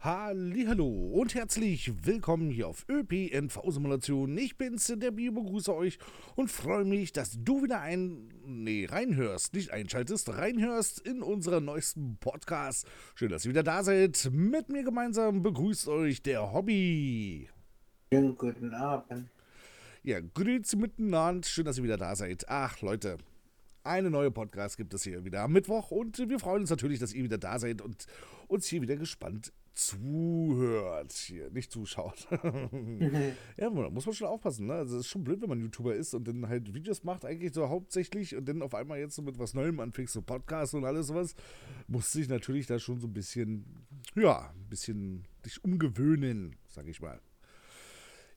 Hallo und herzlich willkommen hier auf ÖPNV Simulation. Ich bin's, der Bio, begrüße euch und freue mich, dass du wieder ein, nee, reinhörst, nicht einschaltest, reinhörst in unseren neuesten Podcast. Schön, dass ihr wieder da seid. Mit mir gemeinsam begrüßt euch der Hobby. Schönen guten Abend. Ja, grüezi miteinander. Schön, dass ihr wieder da seid. Ach, Leute, eine neue Podcast gibt es hier wieder am Mittwoch und wir freuen uns natürlich, dass ihr wieder da seid und uns hier wieder gespannt zuhört, hier, nicht zuschaut. ja, muss man schon aufpassen, ne? Also es ist schon blöd, wenn man YouTuber ist und dann halt Videos macht, eigentlich so hauptsächlich und dann auf einmal jetzt so mit was Neuem anfängst, so Podcasts und alles sowas, muss sich natürlich da schon so ein bisschen, ja, ein bisschen dich umgewöhnen, sag ich mal.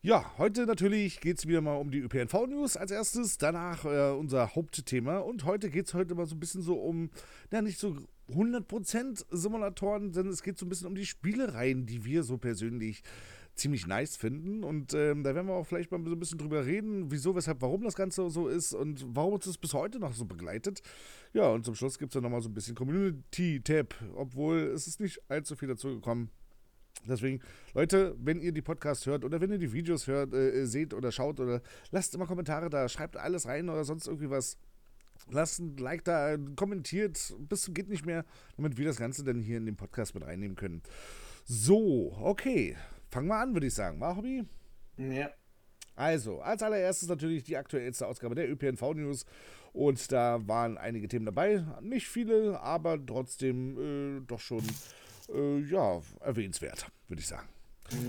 Ja, heute natürlich geht es wieder mal um die ÖPNV-News als erstes, danach äh, unser Hauptthema und heute geht es heute mal so ein bisschen so um, ja nicht so 100% Simulatoren, denn es geht so ein bisschen um die Spielereien, die wir so persönlich ziemlich nice finden und ähm, da werden wir auch vielleicht mal so ein bisschen drüber reden, wieso, weshalb, warum das Ganze so ist und warum uns das bis heute noch so begleitet. Ja, und zum Schluss gibt es dann nochmal so ein bisschen Community-Tab, obwohl es ist nicht allzu viel dazu gekommen. Deswegen, Leute, wenn ihr die Podcasts hört oder wenn ihr die Videos hört, äh, seht oder schaut oder lasst immer Kommentare da, schreibt alles rein oder sonst irgendwie was. Lasst ein Like da, kommentiert, bis zum geht nicht mehr, damit wir das Ganze dann hier in den Podcast mit reinnehmen können. So, okay. Fangen wir an, würde ich sagen. War Hobby? Ja. Also, als allererstes natürlich die aktuellste Ausgabe der ÖPNV News. Und da waren einige Themen dabei. Nicht viele, aber trotzdem äh, doch schon äh, ja, erwähnenswert, würde ich sagen.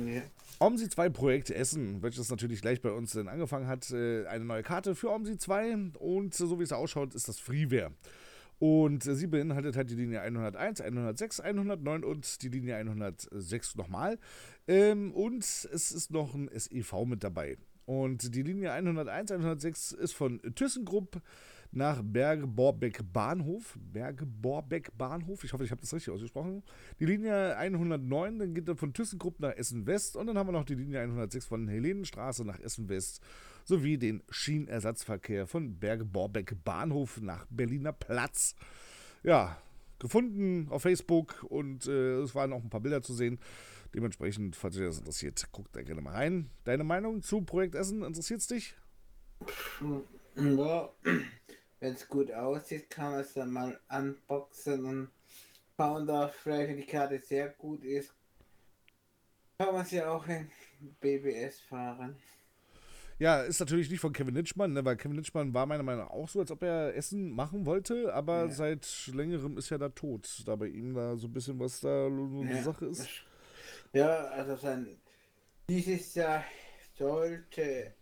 ja. OMSI 2 Projekt Essen, welches natürlich gleich bei uns dann angefangen hat, äh, eine neue Karte für OMSI 2 und so wie es ausschaut, ist das Freeware. Und äh, sie beinhaltet halt die Linie 101, 106, 109 und die Linie 106 nochmal. Ähm, und es ist noch ein SEV mit dabei. Und die Linie 101, 106 ist von ThyssenKrupp nach Berge-Borbeck Bahnhof. Berge-Borbeck Bahnhof, ich hoffe, ich habe das richtig ausgesprochen. Die Linie 109, dann geht dann von ThyssenKrupp nach Essen West und dann haben wir noch die Linie 106 von Helenenstraße nach Essen West sowie den Schienenersatzverkehr von Berge-Borbeck Bahnhof nach Berliner Platz. Ja, gefunden auf Facebook und äh, es waren auch ein paar Bilder zu sehen. Dementsprechend, falls euch das interessiert, guckt da gerne mal rein. Deine Meinung zu Projekt Essen, interessiert es dich? Ja, wenn es gut aussieht, kann man es dann mal unboxen und schauen darf, vielleicht wenn die Karte sehr gut ist, kann man sie auch in BBS fahren. Ja, ist natürlich nicht von Kevin Nitschmann, ne, weil Kevin Nitschmann war meiner Meinung nach auch so, als ob er Essen machen wollte, aber Ja. seit längerem ist ja da tot, da bei ihm da so ein bisschen was da so eine Ja, Sache ist. Ja, also dann dieses Jahr sollte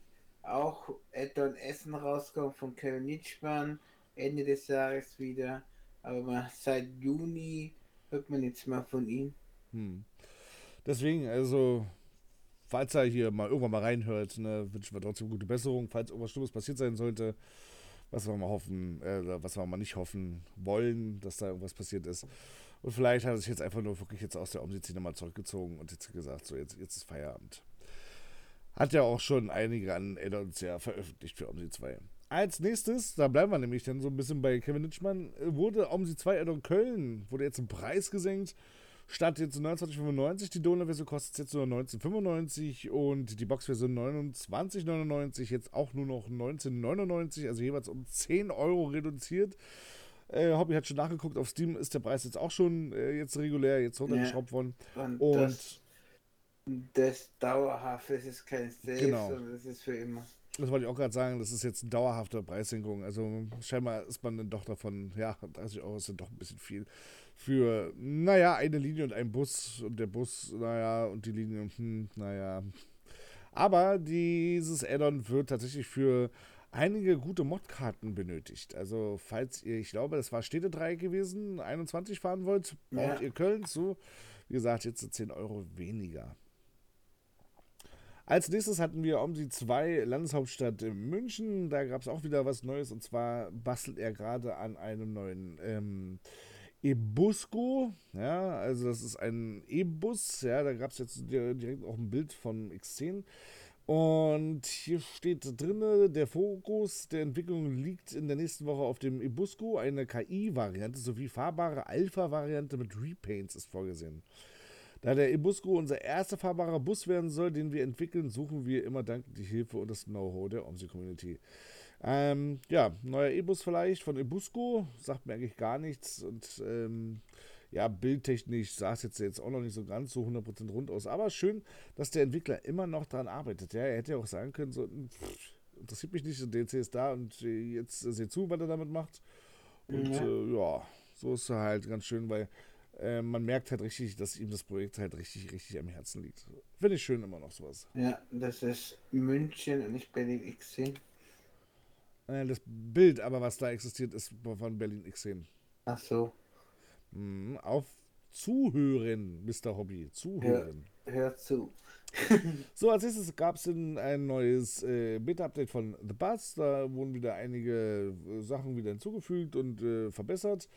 auch Addon Essen rauskommen von Kevin Nitschmann, Ende des Jahres wieder, aber mal seit Juni hört man nichts mehr von ihm. Hm. Deswegen, also, falls er hier mal irgendwann mal reinhört, ne, wünschen wir trotzdem gute Besserung, falls irgendwas Schlimmes passiert sein sollte, was wir mal hoffen, äh, was wir mal nicht hoffen wollen, dass da irgendwas passiert ist. Und vielleicht hat er sich jetzt einfach nur wirklich jetzt aus der Umsitzszene mal zurückgezogen und jetzt gesagt, so, jetzt, jetzt ist Feierabend. Hat ja auch schon einige an Addons ja veröffentlicht für OMSI 2. Als nächstes, da bleiben wir nämlich dann so ein bisschen bei Kevin Nitschmann, äh, wurde OMSI 2 Addon Köln, wurde jetzt im Preis gesenkt. Statt jetzt 29,95, die Donor-Version kostet jetzt nur 19,95 und die Box-Version 29,99, jetzt auch nur noch 19,99, also jeweils um 10 Euro reduziert. Äh, Hobby hat schon nachgeguckt, auf Steam ist der Preis jetzt auch schon äh, jetzt regulär, jetzt runtergeschraubt worden. Und, Und das, dauerhaft, das ist kein Save, Genau. sondern das ist für immer. Das wollte ich auch gerade sagen, das ist jetzt eine dauerhafte Preissenkung. Also scheinbar ist man dann doch davon, ja, 30 Euro ist dann doch ein bisschen viel für, naja, eine Linie und ein Bus und der Bus, naja, und die Linie, hm, naja. Aber dieses Add-on wird tatsächlich für einige gute Modkarten benötigt. Also falls ihr, ich glaube, das war Städtedreieck gewesen, 21 fahren wollt, braucht Ja. ihr Köln zu. Wie gesagt, jetzt sind 10 Euro weniger. Als nächstes hatten wir OMSI 2 Landeshauptstadt in München. Da gab es auch wieder was Neues und zwar bastelt er gerade an einem neuen ähm, Ebusco. Ja, also das ist ein E-Bus. Ja, da gab es jetzt di- direkt auch ein Bild von X10. Und hier steht drin, der Fokus der Entwicklung liegt in der nächsten Woche auf dem Ebusco. Eine KI-Variante sowie fahrbare Alpha-Variante mit Repaints ist vorgesehen. Da der Ebusco unser erster fahrbarer Bus werden soll, den wir entwickeln, suchen wir immer dankend die Hilfe und das Know-how der OMSI-Community. Ähm, ja, neuer E-Bus vielleicht von Ebusco, sagt mir eigentlich gar nichts und ähm, ja, bildtechnisch sah es jetzt, jetzt auch noch nicht so ganz so 100% rund aus, aber schön, dass der Entwickler immer noch daran arbeitet. Ja, er hätte ja auch sagen können, so, pff, interessiert mich nicht, der DLC ist da und jetzt seht zu, was er damit macht. Und ja, äh, ja so ist er halt ganz schön, weil äh, man merkt halt richtig, dass ihm das Projekt halt richtig, richtig am Herzen liegt. Finde ich schön immer noch sowas. Ja, das ist München und nicht Berlin X10. Äh, das Bild, aber was da existiert, ist von Berlin X10. Ach so. Mhm, auf Zuhören, Mr. Hobby. Zuhören. Hör, hör zu. so, als nächstes gab es ein neues äh, Beta-Update von The Buzz. Da wurden wieder einige äh, Sachen wieder hinzugefügt und äh, verbessert.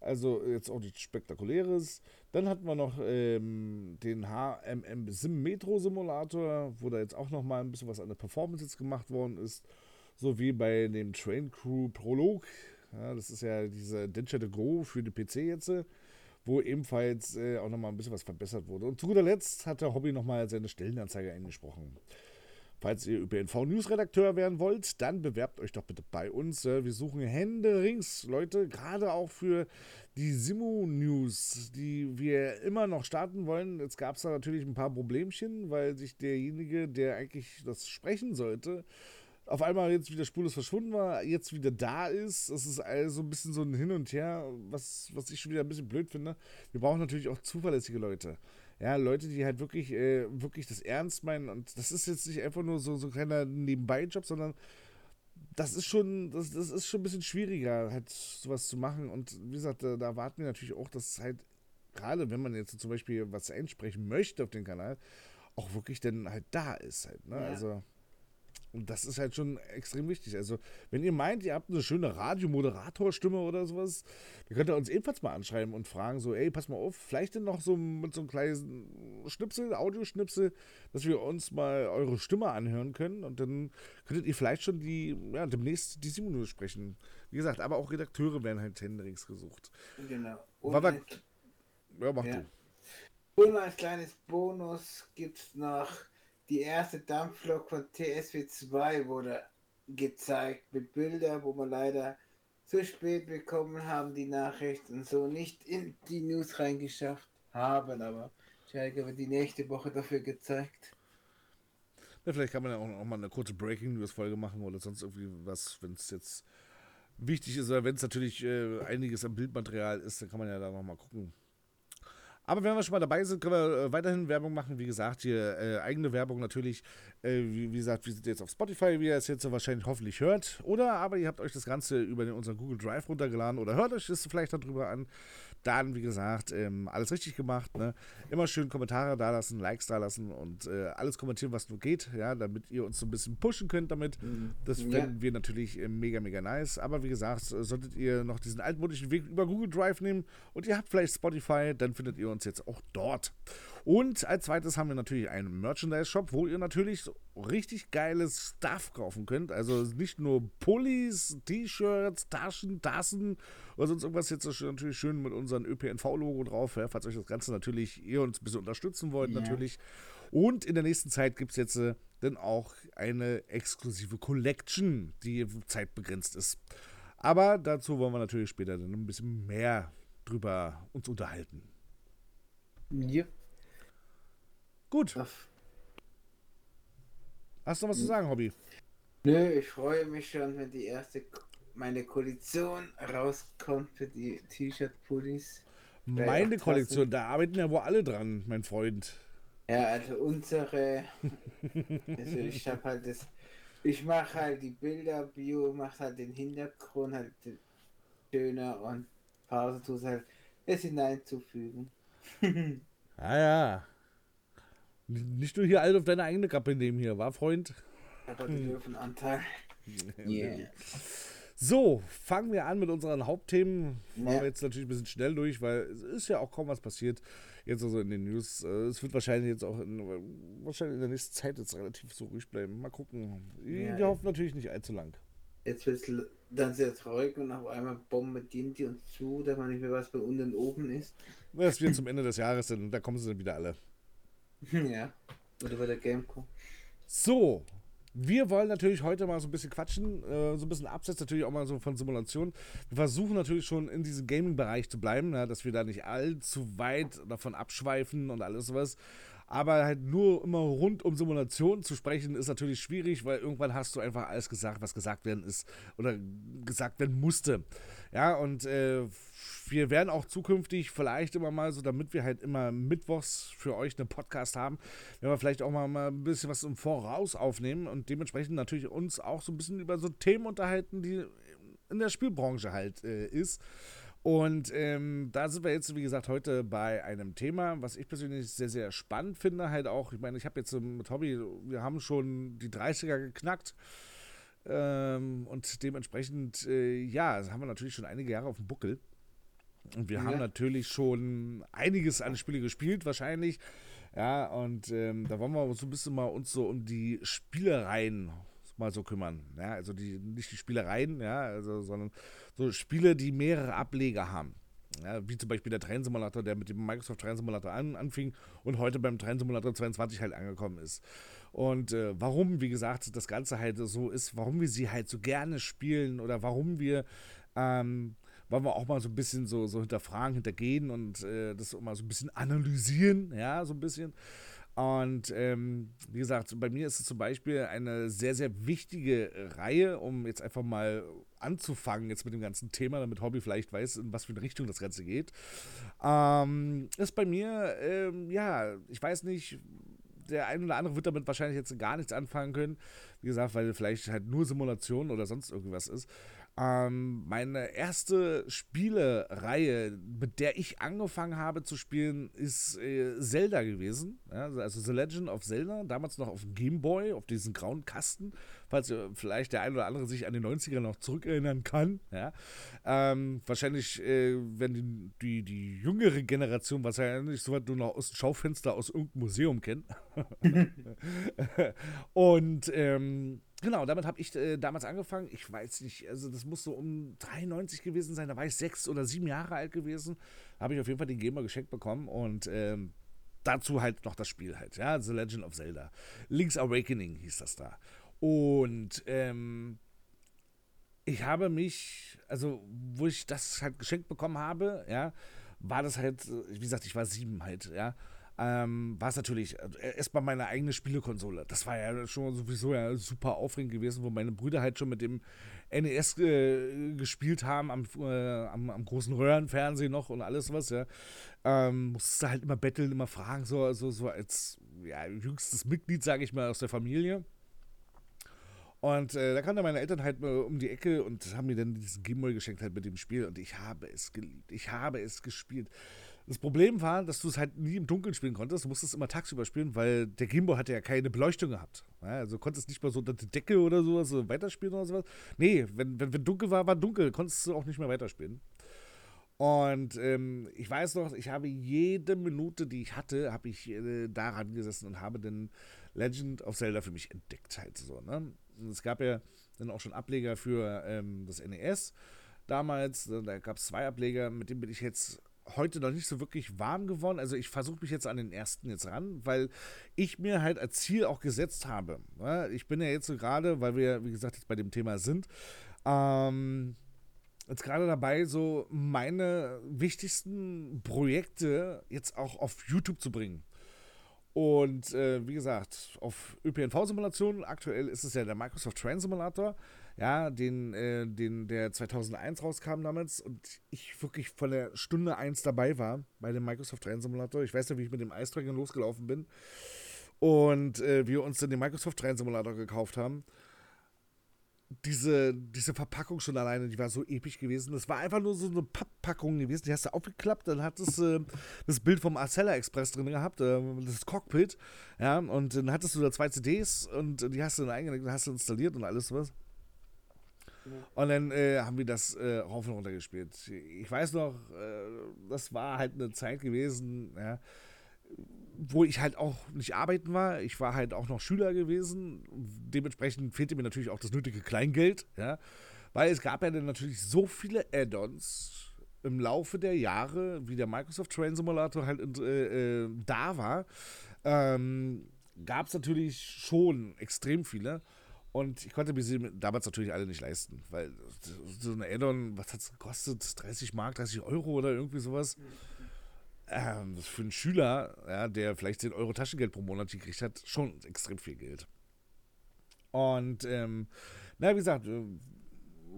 Also jetzt auch nichts Spektakuläres. Dann hatten wir noch ähm, den HMM Sim Metro Simulator, wo da jetzt auch noch mal ein bisschen was an der Performance jetzt gemacht worden ist. So wie bei dem Train Crew Prolog. Ja, das ist ja diese Denture Go für die PC jetzt wo ebenfalls äh, auch nochmal ein bisschen was verbessert wurde. Und zu guter Letzt hat der Hobby nochmal seine Stellenanzeige eingesprochen. Falls ihr ÖPNV-News-Redakteur werden wollt, dann bewerbt euch doch bitte bei uns. Wir suchen Hände rings, Leute, gerade auch für die Simo-News, die wir immer noch starten wollen. Jetzt gab es da natürlich ein paar Problemchen, weil sich derjenige, der eigentlich das sprechen sollte, auf einmal jetzt wieder spurlos verschwunden war, jetzt wieder da ist. Das ist also ein bisschen so ein Hin und Her, was, was ich schon wieder ein bisschen blöd finde. Wir brauchen natürlich auch zuverlässige Leute. Ja, Leute, die halt wirklich, äh, wirklich das ernst meinen. Und das ist jetzt nicht einfach nur so, so ein kleiner Nebenbei-Job, sondern das ist schon, das, das ist schon ein bisschen schwieriger, halt sowas zu machen. Und wie gesagt, da, da erwarten wir natürlich auch, dass halt, gerade wenn man jetzt zum Beispiel was einsprechen möchte auf den Kanal, auch wirklich dann halt da ist halt. Ne? Ja. Also. Und das ist halt schon extrem wichtig. Also, wenn ihr meint, ihr habt eine schöne Radiomoderatorstimme oder sowas, dann könnt ihr uns ebenfalls mal anschreiben und fragen, so, ey, pass mal auf, vielleicht denn noch so mit so einem kleinen Schnipsel, Audioschnipsel, dass wir uns mal eure Stimme anhören können und dann könntet ihr vielleicht schon die, ja, demnächst die Simone sprechen. Wie gesagt, aber auch Redakteure werden halt händeringst gesucht. Genau. Und war, ja, mach ja. du. Und als kleines Bonus gibt es noch die erste Dampflok von TSW2 wurde gezeigt mit Bildern, wo wir leider zu spät bekommen haben, die Nachrichten so nicht in die News reingeschafft haben, aber Schalke wird die nächste Woche dafür gezeigt. Ja, vielleicht kann man ja auch, auch mal eine kurze Breaking News Folge machen oder sonst irgendwie was, wenn es jetzt wichtig ist oder wenn es natürlich äh, einiges an Bildmaterial ist, dann kann man ja da nochmal gucken. Aber wenn wir schon mal dabei sind, können wir äh, weiterhin Werbung machen. Wie gesagt, hier äh, eigene Werbung natürlich. Äh, wie, wie, gesagt, wir sind jetzt auf Spotify, wie ihr es jetzt so wahrscheinlich hoffentlich hört. Oder aber ihr habt euch das Ganze über den, unseren Google Drive runtergeladen oder hört euch das vielleicht darüber an dann, wie gesagt, ähm, alles richtig gemacht. Ne? Immer schön Kommentare da lassen, Likes da lassen und äh, alles kommentieren, was nur geht, ja, damit ihr uns so ein bisschen pushen könnt damit. Mhm. Das fänden ja. wir natürlich äh, mega, mega nice. Aber wie gesagt, solltet ihr noch diesen altmodischen Weg über Google Drive nehmen und ihr habt vielleicht Spotify, dann findet ihr uns jetzt auch dort. Und als zweites haben wir natürlich einen Merchandise-Shop, wo ihr natürlich so richtig geiles Stuff kaufen könnt. Also nicht nur Pullis, T-Shirts, Taschen, Tassen oder sonst irgendwas. Jetzt natürlich schön mit unserem ÖPNV-Logo drauf, ja, falls euch das Ganze natürlich, ihr uns ein bisschen unterstützen wollt, yeah. natürlich. Und in der nächsten Zeit gibt es jetzt äh, dann auch eine exklusive Collection, die zeitbegrenzt ist. Aber dazu wollen wir natürlich später dann ein bisschen mehr drüber uns unterhalten. Ja. Gut. Hast du noch was zu sagen, Hobby? Nö, ich freue mich schon, wenn die erste meine Kollektion rauskommt für die T-Shirt-Pullis. Meine Kollektion, da arbeiten ja wohl alle dran, mein Freund. Ja, also unsere. also ich habe halt das. Ich mache halt die Bilder, Bio macht halt den Hintergrund halt schöner und Pause tut halt es hineinzufügen. ah ja. Nicht nur hier alles auf deine eigene Kappe nehmen hier, war Freund? Aber den Löwenanteil. yeah. So, fangen wir an mit unseren Hauptthemen. Ja. Machen wir jetzt natürlich ein bisschen schnell durch, weil es ist ja auch kaum was passiert. Jetzt also in den News. Äh, es wird wahrscheinlich jetzt auch in, wahrscheinlich in der nächsten Zeit jetzt relativ so ruhig bleiben. Mal gucken. Ja, wir hoffen natürlich nicht allzu lang. jetzt wird es dann sehr traurig und auf einmal bombardieren die uns zu, dass man nicht mehr weiß, bei unten oben ist. Das wird zum Ende des Jahres, dann, da kommen sie dann wieder alle. Ja, oder bei der Gamecom. So, wir wollen natürlich heute mal so ein bisschen quatschen, äh, so ein bisschen abseits natürlich auch mal so von Simulationen. Wir versuchen natürlich schon in diesem Gaming-Bereich zu bleiben, ja, dass wir da nicht allzu weit davon abschweifen und alles sowas. Aber halt nur immer rund um Simulationen zu sprechen, ist natürlich schwierig, weil irgendwann hast du einfach alles gesagt, was gesagt werden ist oder gesagt werden musste. Ja, und äh, wir werden auch zukünftig vielleicht immer mal so, damit wir halt immer mittwochs für euch einen Podcast haben, werden wir vielleicht auch mal, ein bisschen was im Voraus aufnehmen und dementsprechend natürlich uns auch so ein bisschen über so Themen unterhalten, die in der Spielbranche halt äh, ist. Und ähm, da sind wir jetzt, wie gesagt, heute bei einem Thema, was ich persönlich sehr, sehr spannend finde. Halt auch, ich meine, ich habe jetzt mit Hobby, wir haben schon die 30er geknackt. Ähm, und dementsprechend, äh, ja, haben wir natürlich schon einige Jahre auf dem Buckel. Und wir ja. haben natürlich schon einiges an Spiele gespielt, wahrscheinlich. Ja, und ähm, da wollen wir so ein bisschen mal uns so um die Spielereien mal so kümmern. Ja, also die, nicht die Spielereien, ja, also, sondern so Spiele, die mehrere Ableger haben. Ja, wie zum Beispiel der Train Simulator, der mit dem Microsoft Train Simulator an, anfing und heute beim Train Simulator 22 halt angekommen ist. Und äh, warum, wie gesagt, das Ganze halt so ist, warum wir sie halt so gerne spielen oder warum wir, ähm, wollen wir auch mal so ein bisschen so, so hinterfragen, hintergehen und äh, das mal so ein bisschen analysieren, ja, so ein bisschen. Und ähm, wie gesagt, bei mir ist es zum Beispiel eine sehr, sehr wichtige Reihe, um jetzt einfach mal anzufangen jetzt mit dem ganzen Thema, damit Hobby vielleicht weiß, in was für eine Richtung das Ganze geht. Ähm, ist bei mir, ähm, ja, ich weiß nicht, der eine oder andere wird damit wahrscheinlich jetzt gar nichts anfangen können. Wie gesagt, weil vielleicht halt nur Simulation oder sonst irgendwas ist. Ähm, meine erste Spielereihe, mit der ich angefangen habe zu spielen, ist äh, Zelda gewesen. Ja, also The Legend of Zelda, damals noch auf dem Game Boy, auf diesen grauen Kasten, falls vielleicht der ein oder andere sich an die 90er noch zurückerinnern kann. Ja. Ähm, wahrscheinlich, äh, wenn die, die, die, jüngere Generation wahrscheinlich so weit nur noch aus dem Schaufenster aus irgendeinem Museum kennt. Und ähm, Genau, damit habe ich äh, damals angefangen. Ich weiß nicht, also das muss so um 93 gewesen sein. Da war ich sechs oder sieben Jahre alt gewesen. Habe ich auf jeden Fall den Gamer geschenkt bekommen und ähm, dazu halt noch das Spiel halt, ja, The Legend of Zelda. Link's Awakening hieß das da. Und ähm, ich habe mich, also wo ich das halt geschenkt bekommen habe, ja, war das halt, wie gesagt, ich war sieben halt, ja ähm, war es natürlich äh, erstmal meine eigene Spielekonsole. Das war ja schon sowieso ja super aufregend gewesen, wo meine Brüder halt schon mit dem NES äh, gespielt haben, am, äh, am, am, großen Röhrenfernsehen noch und alles was, ja. Ähm, musste halt immer betteln, immer fragen, so, so, so als ja, jüngstes Mitglied, sage ich mal, aus der Familie. Und äh, da kamen dann meine Eltern halt um die Ecke und haben mir dann diesen Gameboy geschenkt halt mit dem Spiel und ich habe es geliebt. Ich habe es gespielt. Das Problem war, dass du es halt nie im Dunkeln spielen konntest. Du musstest immer tagsüber spielen, weil der Gameboy hatte ja keine Beleuchtung gehabt. Also konntest nicht mal so unter die Decke oder sowas so weiterspielen oder sowas. Nee, wenn, wenn, wenn dunkel war, war dunkel. Konntest du auch nicht mehr weiterspielen. Und ähm, ich weiß noch, ich habe jede Minute, die ich hatte, habe ich äh, daran gesessen und habe den Legend of Zelda für mich entdeckt halt so. Ne? es gab ja dann auch schon Ableger für ähm, das NES damals. Da gab es zwei Ableger, mit denen bin ich jetzt heute noch nicht so wirklich warm geworden. Also ich versuche mich jetzt an den ersten jetzt ran, weil ich mir halt als Ziel auch gesetzt habe. Ich bin ja jetzt so gerade, weil wir, wie gesagt, jetzt bei dem Thema sind, ähm, jetzt gerade dabei, so meine wichtigsten Projekte jetzt auch auf YouTube zu bringen. Und äh, wie gesagt, auf ÖPNV-Simulationen, aktuell ist es ja der Microsoft Train Simulator ja, den, äh, den, der 2001 rauskam damals und ich wirklich von der Stunde 1 dabei war bei dem Microsoft Train Simulator. Ich weiß ja, wie ich mit dem Eisträger losgelaufen bin und äh, wir uns dann den Microsoft Train Simulator gekauft haben. Diese, diese Verpackung schon alleine, die war so episch gewesen. Das war einfach nur so eine Papppackung gewesen. Die hast du aufgeklappt, dann hat es äh, das Bild vom Arcella Express drin gehabt, äh, das Cockpit. Ja, und dann hattest du da zwei CDs und die hast du dann eingelegt, hast du installiert und alles was. Und dann äh, haben wir das äh, rauf und runter gespielt. Ich weiß noch, äh, das war halt eine Zeit gewesen, ja, wo ich halt auch nicht arbeiten war. Ich war halt auch noch Schüler gewesen. Dementsprechend fehlte mir natürlich auch das nötige Kleingeld, ja. Weil es gab ja dann natürlich so viele Add-ons im Laufe der Jahre, wie der Microsoft Train Simulator halt äh, äh, da war, ähm, gab es natürlich schon extrem viele. Und ich konnte mir sie damals natürlich alle nicht leisten, weil so eine Add-on, was hat es gekostet? 30 Mark, 30 Euro oder irgendwie sowas. Ähm, für einen Schüler, ja, der vielleicht 10 Euro Taschengeld pro Monat gekriegt hat, schon extrem viel Geld. Und, ähm, na, wie gesagt, äh,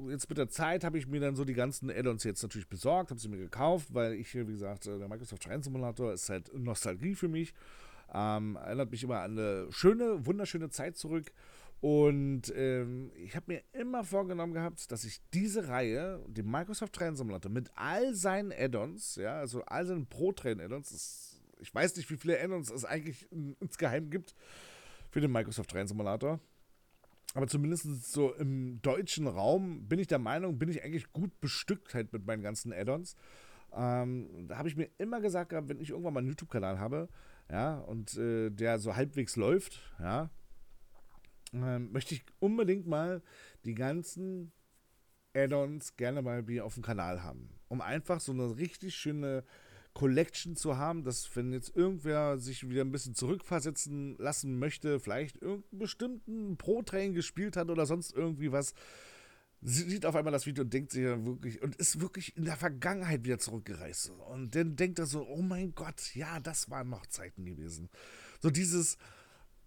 jetzt mit der Zeit habe ich mir dann so die ganzen Add-ons jetzt natürlich besorgt, habe sie mir gekauft, weil ich, wie gesagt, äh, der Microsoft Train Simulator ist halt Nostalgie für mich. Ähm, erinnert mich immer an eine schöne, wunderschöne Zeit zurück. Und ähm, ich habe mir immer vorgenommen gehabt, dass ich diese Reihe, den Microsoft Train Simulator, mit all seinen Add-ons, ja, also all seinen Pro-Train-Add-ons, ich weiß nicht, wie viele Add-ons es eigentlich insgeheim gibt für den Microsoft Train Simulator. Aber zumindest so im deutschen Raum bin ich der Meinung, bin ich eigentlich gut bestückt halt mit meinen ganzen Add-ons. Ähm, da habe ich mir immer gesagt, wenn ich irgendwann mal einen YouTube-Kanal habe, ja, und äh, der so halbwegs läuft, ja, ähm, möchte ich unbedingt mal die ganzen Add-ons gerne mal wieder auf dem Kanal haben. Um einfach so eine richtig schöne Collection zu haben, dass wenn jetzt irgendwer sich wieder ein bisschen zurückversetzen lassen möchte, vielleicht irgendeinen bestimmten Pro-Train gespielt hat oder sonst irgendwie was, sieht auf einmal das Video und denkt sich ja wirklich und ist wirklich in der Vergangenheit wieder zurückgereist. Und dann denkt er so, oh mein Gott, ja, das waren noch Zeiten gewesen. So dieses,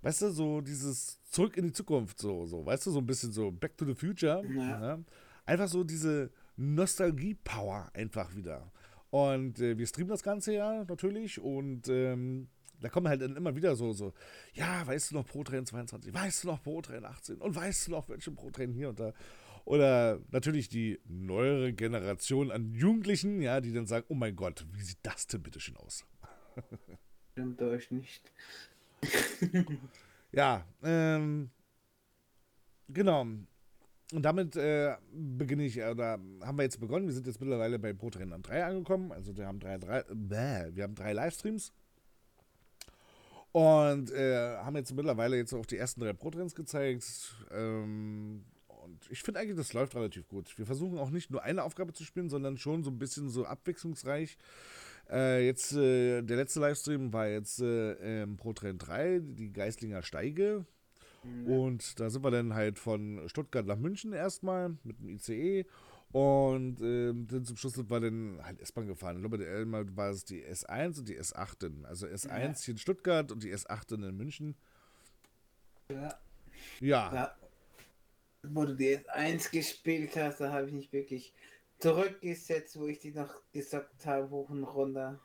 weißt du, so dieses Zurück in die Zukunft, so, so, weißt du, so ein bisschen so Back to the Future. Ja. Ja? Einfach so diese Nostalgie-Power einfach wieder. Und äh, wir streamen das Ganze ja natürlich und ähm, da kommen halt dann immer wieder so, so, ja, weißt du noch Pro Train 22, weißt du noch Pro Train 18 und weißt du noch welche Pro Train hier und da. Oder natürlich die neuere Generation an Jugendlichen, ja, die dann sagen, oh mein Gott, wie sieht das denn bitte schön aus? Stimmt euch nicht. ja, ähm, genau. Und damit äh, beginne ich, oder haben wir jetzt begonnen. Wir sind jetzt mittlerweile bei Pro Trainer 3 angekommen. Also wir haben drei, drei, bäh, wir haben drei Livestreams. Und äh, haben jetzt mittlerweile jetzt auch die ersten drei Pro-Trends gezeigt. Ähm, und ich finde eigentlich, das läuft relativ gut. Wir versuchen auch nicht nur eine Aufgabe zu spielen, sondern schon so ein bisschen so abwechslungsreich. Äh, jetzt, äh, der letzte Livestream war jetzt äh, ähm, Pro Trend 3, die Geislinger Steige. Mhm. Und da sind wir dann halt von Stuttgart nach München erstmal mit dem ICE. Und ähm, dann zum Schluss sind wir dann halt S-Bahn gefahren. Ich glaube, einmal war es die S1 und die S8. Also S1 ja. hier in Stuttgart und die S8 in München. Ja. Ja. ja. Wo du die S1 gespielt hast, da habe ich nicht wirklich zurückgesetzt, wo ich die noch gesagt habe, hoch und runter.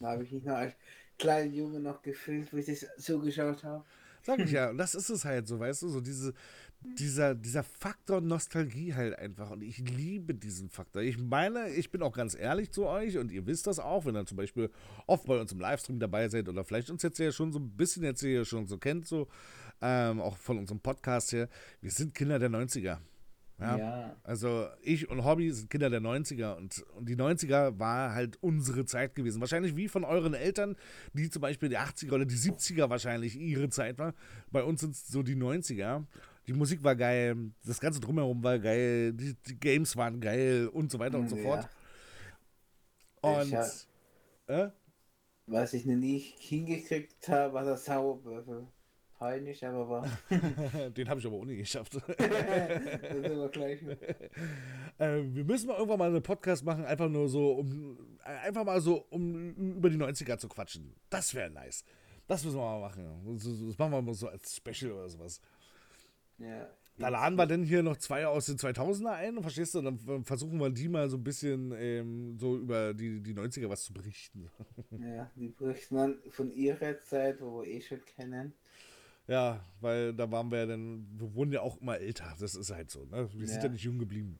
Da habe ich nicht noch als kleiner Junge noch gefühlt, wo ich das so geschaut habe. Sag ich ja, und das ist es halt so, weißt du, so diese, dieser, dieser Faktor Nostalgie halt einfach. Und ich liebe diesen Faktor. Ich meine, ich bin auch ganz ehrlich zu euch und ihr wisst das auch, wenn ihr zum Beispiel oft bei uns im Livestream dabei seid oder vielleicht uns jetzt ja schon so ein bisschen jetzt hier schon so kennt, so ähm, auch von unserem Podcast her. Wir sind Kinder der 90er. Ja, ja, Also ich und Hobby sind Kinder der 90er und, und die 90er war halt unsere Zeit gewesen. Wahrscheinlich wie von euren Eltern, die zum Beispiel die 80er oder die 70er wahrscheinlich ihre Zeit war. Bei uns sind es so die 90er. Die Musik war geil, das Ganze drumherum war geil, die, die Games waren geil und so weiter und so fort. Und ich hab, äh? was ich noch nie hingekriegt habe, war das Sauerwürfel peinlich, aber war. Den habe ich aber auch nie geschafft. das ist aber gleich. äh, wir müssen mal irgendwann mal einen Podcast machen, einfach nur so, um einfach mal so, um über die 90er zu quatschen. Das wäre nice. Das müssen wir mal machen. Das machen wir mal so als Special oder sowas. Ja. Da laden wir denn hier noch zwei aus den 2000er ein, verstehst du? Und dann versuchen wir die mal so ein bisschen ähm, so über die, die 90er was zu berichten. Ja, die berichten dann von ihrer Zeit, wo wir eh schon kennen. Ja, weil da waren wir ja dann, wir wurden ja auch immer älter. Das ist halt so, ne? Wir ja. sind ja nicht jung geblieben.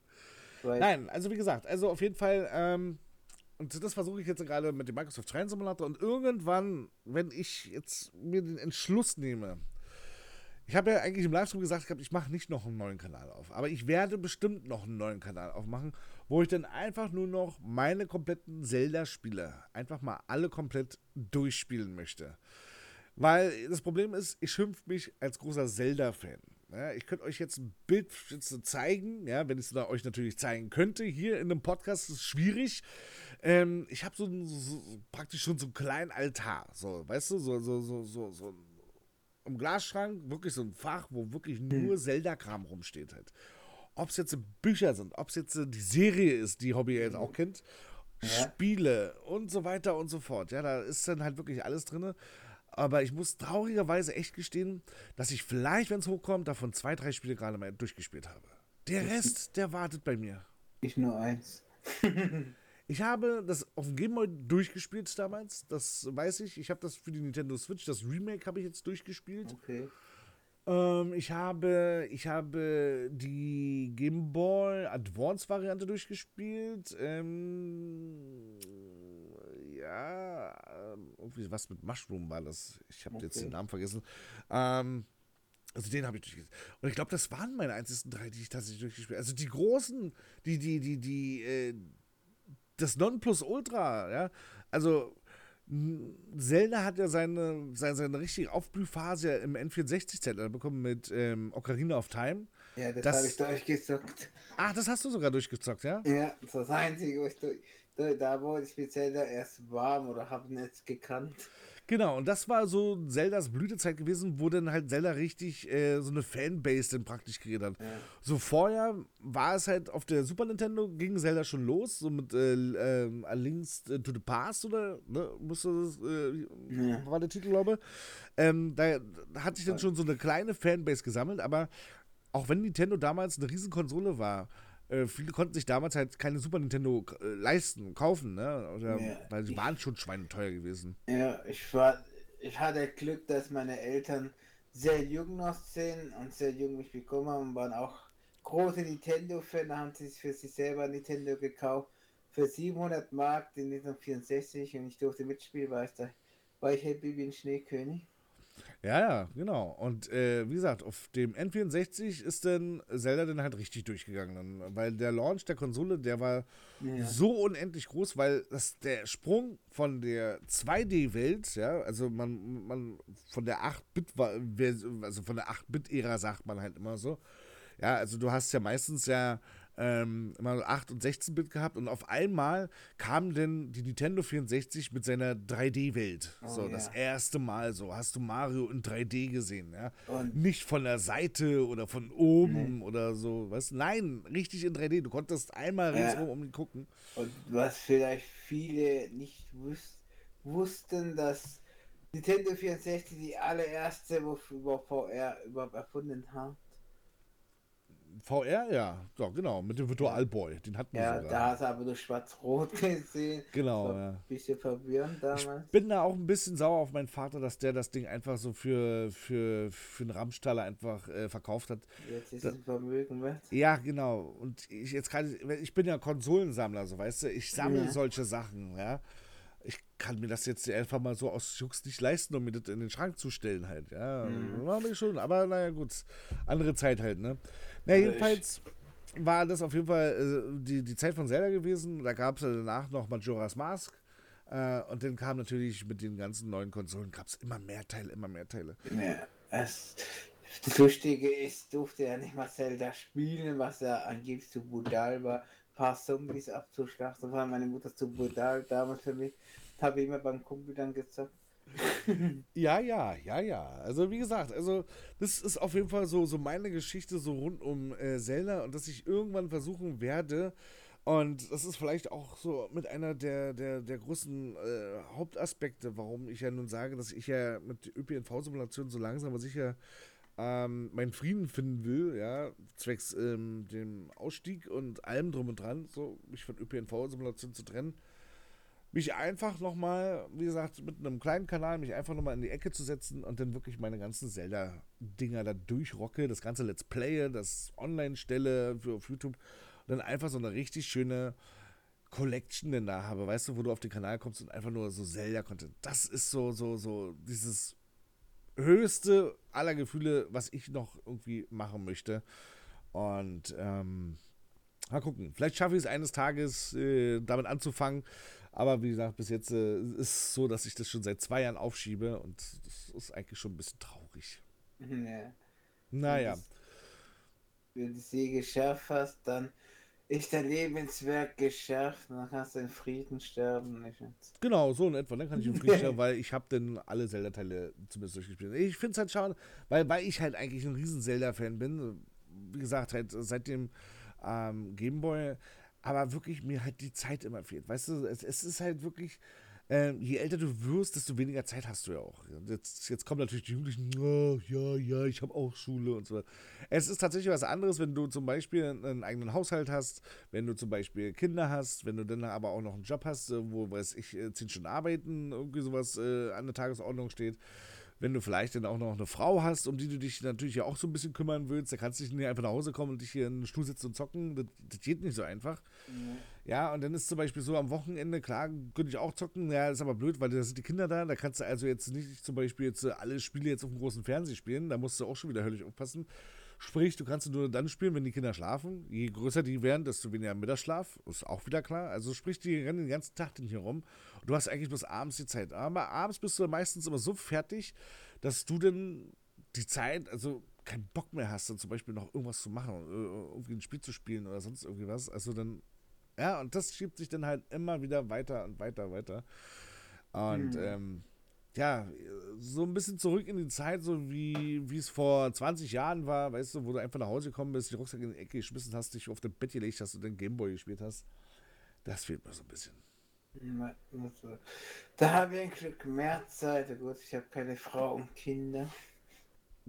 Right. Nein, also wie gesagt, also auf jeden Fall, ähm, und das versuche ich jetzt gerade mit dem Microsoft Train Simulator und irgendwann, wenn ich jetzt mir den Entschluss nehme, Ich habe ja eigentlich im Livestream gesagt, ich mache nicht noch einen neuen Kanal auf. Aber ich werde bestimmt noch einen neuen Kanal aufmachen, wo ich dann einfach nur noch meine kompletten Zelda-Spiele einfach mal alle komplett durchspielen möchte. Weil das Problem ist, ich schimpfe mich als großer Zelda-Fan. Ja, ich könnte euch jetzt ein Bild zeigen, ja, wenn ich es euch natürlich zeigen könnte. Hier in einem Podcast ist es schwierig. Ähm, ich habe so, so, praktisch schon so einen kleinen Altar, so, weißt du, so, so, so, so, so im Glasschrank wirklich so ein Fach, wo wirklich hm. nur Zelda-Kram rumsteht halt. Ob es jetzt Bücher sind, ob es jetzt die Serie ist, die Hobby jetzt auch kennt, ja. Spiele und so weiter und so fort. Ja, da ist dann halt wirklich alles drin. Aber ich muss traurigerweise echt gestehen, dass ich vielleicht, wenn es hochkommt, davon zwei, drei Spiele gerade mal durchgespielt habe. Der Rest, der wartet bei mir. Ich nur eins. ich habe das auf dem Gameboy durchgespielt damals, das weiß ich. Ich habe das für die Nintendo Switch, das Remake habe ich jetzt durchgespielt. Okay. Ähm, ich habe, ich habe die Game Boy Advance Variante durchgespielt. Ähm, ja, ähm, irgendwie was mit Mushroom war das. Ich habe okay. jetzt den Namen vergessen. Ähm, also den habe ich durchgespielt. Und ich glaube, das waren meine einzigen drei, die ich tatsächlich durchgespielt habe. Also die großen, die, die, die, die, äh, das Nonplusultra, ja. Also Zelda hat ja seine, seine, seine richtige Aufblühphase im N64-Zeitalter bekommen mit ähm, Ocarina of Time. Ja, das, das habe ich durchgezockt. Ach, das hast du sogar durchgezockt, ja? Ja, das ist das Einzige, wo ich durch, da wurde ich mit Zelda erst warm oder habe es gekannt. Genau, und das war so Zeldas Blütezeit gewesen, wo dann halt Zelda richtig äh, so eine Fanbase dann praktisch kreiert hat. Ja. So vorher war es halt auf der Super Nintendo, ging Zelda schon los, so mit äh, äh, A Links to the Past oder, ne, musste das, äh, ja. war der Titel, glaube ähm, da hatte ich dann schon so eine kleine Fanbase gesammelt, aber auch wenn Nintendo damals eine Riesenkonsole war, äh, viele konnten sich damals halt keine Super Nintendo äh, leisten, kaufen, ne? Oder, ja, weil sie waren schon schweineteuer gewesen. Ja, ich war, ich hatte Glück, dass meine Eltern sehr jung noch sind und sehr jung mich bekommen haben und waren auch große Nintendo-Fan, da haben sie sich für sich selber Nintendo gekauft. Für 700 Mark den Nintendo 64 und ich durfte mitspielen, war ich da, war ich happy wie ein Schneekönig. Ja, ja, genau. Und äh, wie gesagt, auf dem N64 ist dann Zelda dann halt richtig durchgegangen. weil der Launch der Konsole, der war ja. so unendlich groß, weil das der Sprung von der 2D-Welt, ja, also man, man von der 8-Bit, also von der 8-Bit-Ära sagt man halt immer so. Ja, also du hast ja meistens ja ähm, immer 8 und 16-Bit gehabt und auf einmal kam denn die Nintendo 64 mit seiner 3D-Welt. Oh, so, ja. das erste Mal so. Hast du Mario in 3D gesehen, ja? Und Nicht von der Seite oder von oben nee. oder so, was? Nein, richtig in 3D. Du konntest einmal ja. ringsum um gucken. Und was vielleicht viele nicht wus wussten, dass Nintendo 64 die allererste, wofür VR überhaupt erfunden hat. VR, ja, ja, genau, mit dem Virtual Boy, den hatten wir ja, sogar. Ja, da hast du aber nur schwarz-rot gesehen. Genau, ja. Ein bisschen verwirrend damals. Ich bin da auch ein bisschen sauer auf meinen Vater, dass der das Ding einfach so für, für, für einen Ramstaller einfach äh, verkauft hat. Jetzt ist es ein Vermögen wert. Ja, genau. Und ich jetzt kann ich bin ja Konsolensammler, so weißt du, ich sammle ja. solche Sachen, ja ich kann mir das jetzt einfach mal so aus Schux nicht leisten, um mir das in den Schrank zu stellen halt. Ja, mhm. war mir schon, aber naja, gut. Andere Zeit halt, ne? Na, also jedenfalls war das auf jeden Fall äh, die, die Zeit von Zelda gewesen. Da gab es danach noch Majora's Mask. Äh, und dann kam natürlich mit den ganzen neuen Konsolen gab es immer mehr Teile, immer mehr Teile. Ja, es, das Lustige ist, durfte ja nicht mal Zelda spielen, was ja angeblich zu brutal war. Ein paar Zombies abzuschlachten, war meine Mutter zu brutal damals für mich. Habe ich immer beim Kumpel dann gezockt. Ja, ja, ja, ja. Also wie gesagt, also das ist auf jeden Fall so, so meine Geschichte so rund um äh, Zelda und dass ich irgendwann versuchen werde, und das ist vielleicht auch so mit einer der, der, der großen äh, Hauptaspekte, warum ich ja nun sage, dass ich ja mit ÖPNV-Simulation so langsam aber sicher ähm, meinen Frieden finden will, ja, zwecks ähm, dem Ausstieg und allem drum und dran, so mich von ÖPNV-Simulation zu trennen mich einfach nochmal, wie gesagt, mit einem kleinen Kanal, mich einfach nochmal in die Ecke zu setzen und dann wirklich meine ganzen Zelda-Dinger da durchrocke, das ganze Let's Play, das online stelle auf YouTube und dann einfach so eine richtig schöne Collection denn da habe, weißt du, wo du auf den Kanal kommst und einfach nur so Zelda-Content. Das ist so, so, so, dieses höchste aller Gefühle, was ich noch irgendwie machen möchte. Und ähm, mal gucken. Vielleicht schaffe ich es eines Tages, äh, damit anzufangen. Aber wie gesagt, bis jetzt äh, ist es so, dass ich das schon seit zwei Jahren aufschiebe und das ist eigentlich schon ein bisschen traurig. Ja. Naja. Wenn du sie geschafft hast, dann ist dein Lebenswerk geschafft und dann kannst du in Frieden sterben. Nicht? Genau, so in etwa. Dann kann ich in Frieden sterben, weil ich habe dann alle Zelda-Teile zumindest durchgespielt. Ich finde es halt schade, weil, weil ich halt eigentlich ein riesen Zelda-Fan bin. Wie gesagt, halt seit dem ähm, Gameboy. Aber wirklich mir halt die Zeit immer fehlt. Weißt du, es, es ist halt wirklich ähm, je älter du wirst, desto weniger Zeit hast du ja auch. Jetzt, jetzt kommen natürlich die Jugendlichen, oh, ja, ja, ich habe auch Schule und so. Es ist tatsächlich was anderes, wenn du zum Beispiel einen eigenen Haushalt hast, wenn du zum Beispiel Kinder hast, wenn du dann aber auch noch einen Job hast, äh, wo, weiß ich, äh, zehn Stunden arbeiten, irgendwie sowas äh, an der Tagesordnung steht wenn du vielleicht dann auch noch eine Frau hast, um die du dich natürlich ja auch so ein bisschen kümmern willst, da kannst du nicht einfach nach Hause kommen und dich hier in den Stuhl sitzen und zocken. Das, das geht nicht so einfach. Mhm. Ja, und dann ist zum Beispiel so am Wochenende, klar, könnte ich auch zocken, ja, ist aber blöd, weil da sind die Kinder da, da kannst du also jetzt nicht zum Beispiel jetzt alle Spiele jetzt auf dem großen Fernseher spielen, da musst du auch schon wieder höllisch aufpassen. Sprich, du kannst nur dann spielen, wenn die Kinder schlafen. Je größer die werden, desto weniger Mittagsschlaf. Ist auch wieder klar. Also sprich, die rennen den ganzen Tag hier rum. Du hast eigentlich bloß abends die Zeit. Aber abends bist du meistens immer so fertig, dass du dann die Zeit, also keinen Bock mehr hast, dann zum Beispiel noch irgendwas zu machen, äh, irgendwie ein Spiel zu spielen oder sonst irgendwie was. Also dann, ja, und das schiebt sich dann halt immer wieder weiter und weiter, weiter. Und mhm. ähm, ja, so ein bisschen zurück in die Zeit, so wie, wie es vor 20 Jahren war, weißt du, wo du einfach nach Hause gekommen bist, die Rucksack in die Ecke geschmissen hast, dich auf dem Bett gelegt hast und den Gameboy gespielt hast. Das fehlt mir so ein bisschen. Da habe ich ein Glück mehr Zeit. Gut, ich habe keine Frau und Kinder.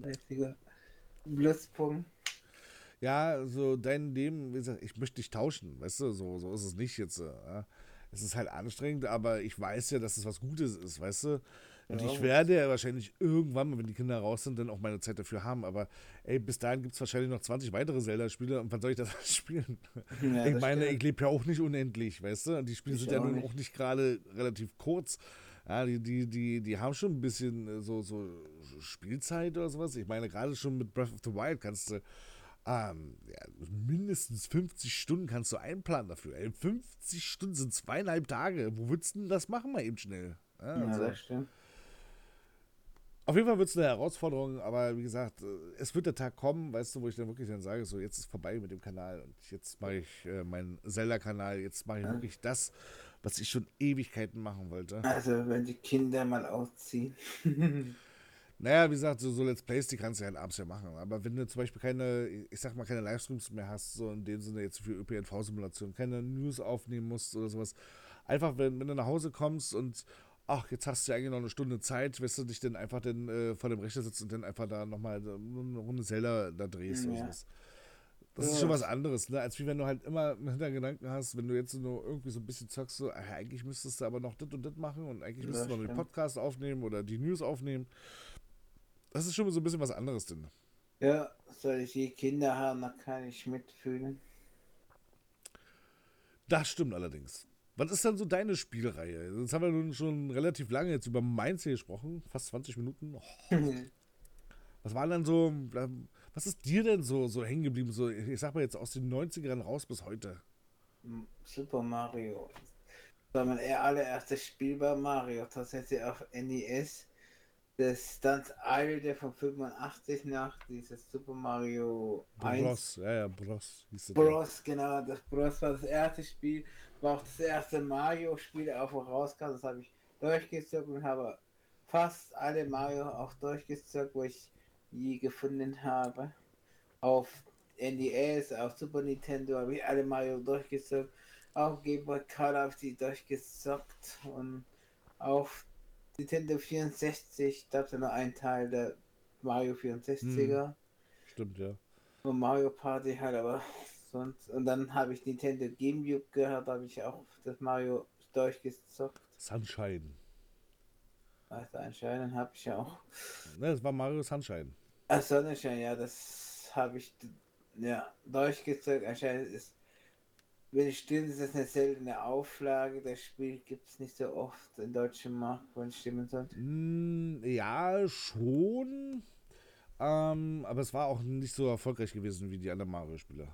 Einziger Pluspunkt. Ja, so dein Leben, wie gesagt, ich möchte dich tauschen, weißt du, so, so ist es nicht jetzt. Ja. Es ist halt anstrengend, aber ich weiß ja, dass es was Gutes ist, weißt du. Und ja, ich werde ja wahrscheinlich irgendwann, wenn die Kinder raus sind, dann auch meine Zeit dafür haben. Aber ey, bis dahin gibt es wahrscheinlich noch 20 weitere Zelda-Spiele und wann soll ich das spielen? Ja, ich meine, stimmt. ich lebe ja auch nicht unendlich, weißt du? Und die Spiele ich sind ja nun auch nicht gerade relativ kurz. Ja, die, die, die, die haben schon ein bisschen äh, so, so Spielzeit oder sowas. Ich meine, gerade schon mit Breath of the Wild kannst du ähm, ja, mindestens 50 Stunden kannst du einplanen dafür. Ey, 50 Stunden sind zweieinhalb Tage. Wo würdest du denn das machen, mal eben schnell? Ja, also. ja das stimmt. Auf jeden Fall wird es eine Herausforderung, aber wie gesagt, äh, es wird der Tag kommen, weißt du, wo ich dann wirklich dann sage, so jetzt ist vorbei mit dem Kanal und jetzt mache ich äh, meinen Zelda-Kanal, jetzt mache ich ja. wirklich das, was ich schon Ewigkeiten machen wollte. Also wenn die Kinder mal ausziehen. naja, wie gesagt, so, so Let's Plays, die kannst du halt abends ja machen, aber wenn du zum Beispiel keine, ich sag mal, keine Livestreams mehr hast, so in dem Sinne jetzt für ÖPNV-Simulation, keine News aufnehmen musst oder sowas, einfach wenn, wenn du nach Hause kommst und ach, jetzt hast du ja eigentlich noch eine Stunde Zeit, wirst du dich dann einfach dann, äh, vor dem Rechner sitzen und dann einfach da nochmal eine Runde Zelda da drehst. Ja. Oder sowas. Das ja. ist schon was anderes, ne? als wie wenn du halt immer im Hintergedanken hast, wenn du jetzt nur irgendwie so ein bisschen zockst, so, ach, eigentlich müsstest du aber noch das und das machen und eigentlich müsstest du noch den Podcast aufnehmen oder die News aufnehmen. Das ist schon so ein bisschen was anderes, denn. Ja, soll ich je Kinder haben, dann kann ich mitfühlen. Das stimmt allerdings. Was ist denn so deine Spielreihe? Jetzt haben wir nun schon relativ lange jetzt über Mainz hier gesprochen, fast 20 Minuten. Oh. was war denn so, was ist dir denn so, so hängen geblieben? So, ich sag mal jetzt aus den 90ern raus bis heute. Super Mario. Das war mein allererstes Spiel bei Mario, tatsächlich auf NES. Das stand alte von 85 nach, dieses Super Mario Bros, 1. ja, ja, Bros. Bros, genau, das Bros war das erste Spiel, war auch das erste Mario-Spiel, auch wo rauskam, das habe ich durchgezockt und habe fast alle Mario auch durchgezockt, wo ich je gefunden habe. Auf NES, auf Super Nintendo habe ich alle Mario durchgezockt, auf Game Boy Color habe ich die durchgezockt und auf Nintendo 64 gab es ja noch einen Teil der Mario 64er. Hm. Stimmt, ja. Und Mario Party halt, aber sonst. Und dann habe ich Nintendo GameCube gehört, habe ich auch das Mario durchgezockt. Sunshine. Also anscheinend habe ich ja auch. Ne, das war Mario Sunshine. Ach, Sunshine, ja, das habe ich ja durchgezockt. Anscheinend ist wenn es stimmt, ist das eine seltene Auflage. Das Spiel gibt es nicht so oft im deutschen Markt, wenn es stimmen sollte. Mm, ja, schon. Ähm, aber es war auch nicht so erfolgreich gewesen wie die anderen Mario-Spiele.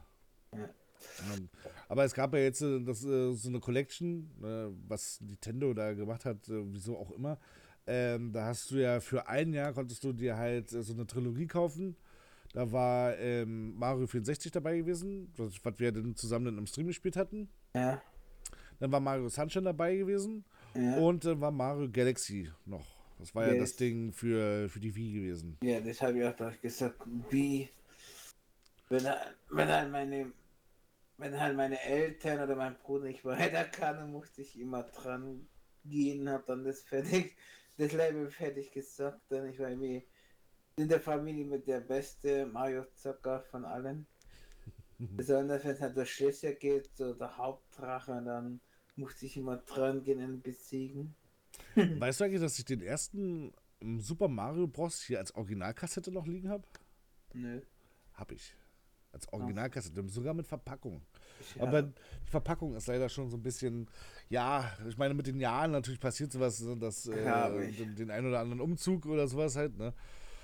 Ähm, aber es gab ja jetzt äh, das, äh, so eine Collection, äh, was Nintendo da gemacht hat, äh, wieso auch immer. Ähm, da hast du ja für ein Jahr konntest du dir halt so eine Trilogie kaufen. Da war ähm, Mario 64 dabei gewesen, was, was wir dann zusammen im Stream gespielt hatten. Ja. Dann war Mario Sunshine dabei gewesen. Ja. Und dann war Mario Galaxy noch. Das war yes. ja das Ding für, für die Wii gewesen. Ja, das habe ich auch gesagt. Wie, wenn, wenn halt meine wenn halt meine Eltern oder mein Bruder nicht weiter kann, dann musste ich immer dran gehen, hab dann das fertig, das Level fertig gesagt. Dann ich war irgendwie in der Familie mit der beste Mario Zocker von allen. Besonders wenn es halt durch Schlösser geht, so der Hauptdrache, dann musste ich immer dran gehen und besiegen. Weißt du eigentlich, dass ich den ersten Super Mario Bros. hier als Originalkassette noch liegen habe? Nö. Hab ich. Als Originalkassette, sogar mit Verpackung. Ja. Aber die Verpackung ist leider schon so ein bisschen, ja, ich meine, mit den Jahren natürlich passiert sowas, ne, dass ja, äh, den, einen oder anderen Umzug oder sowas halt, ne?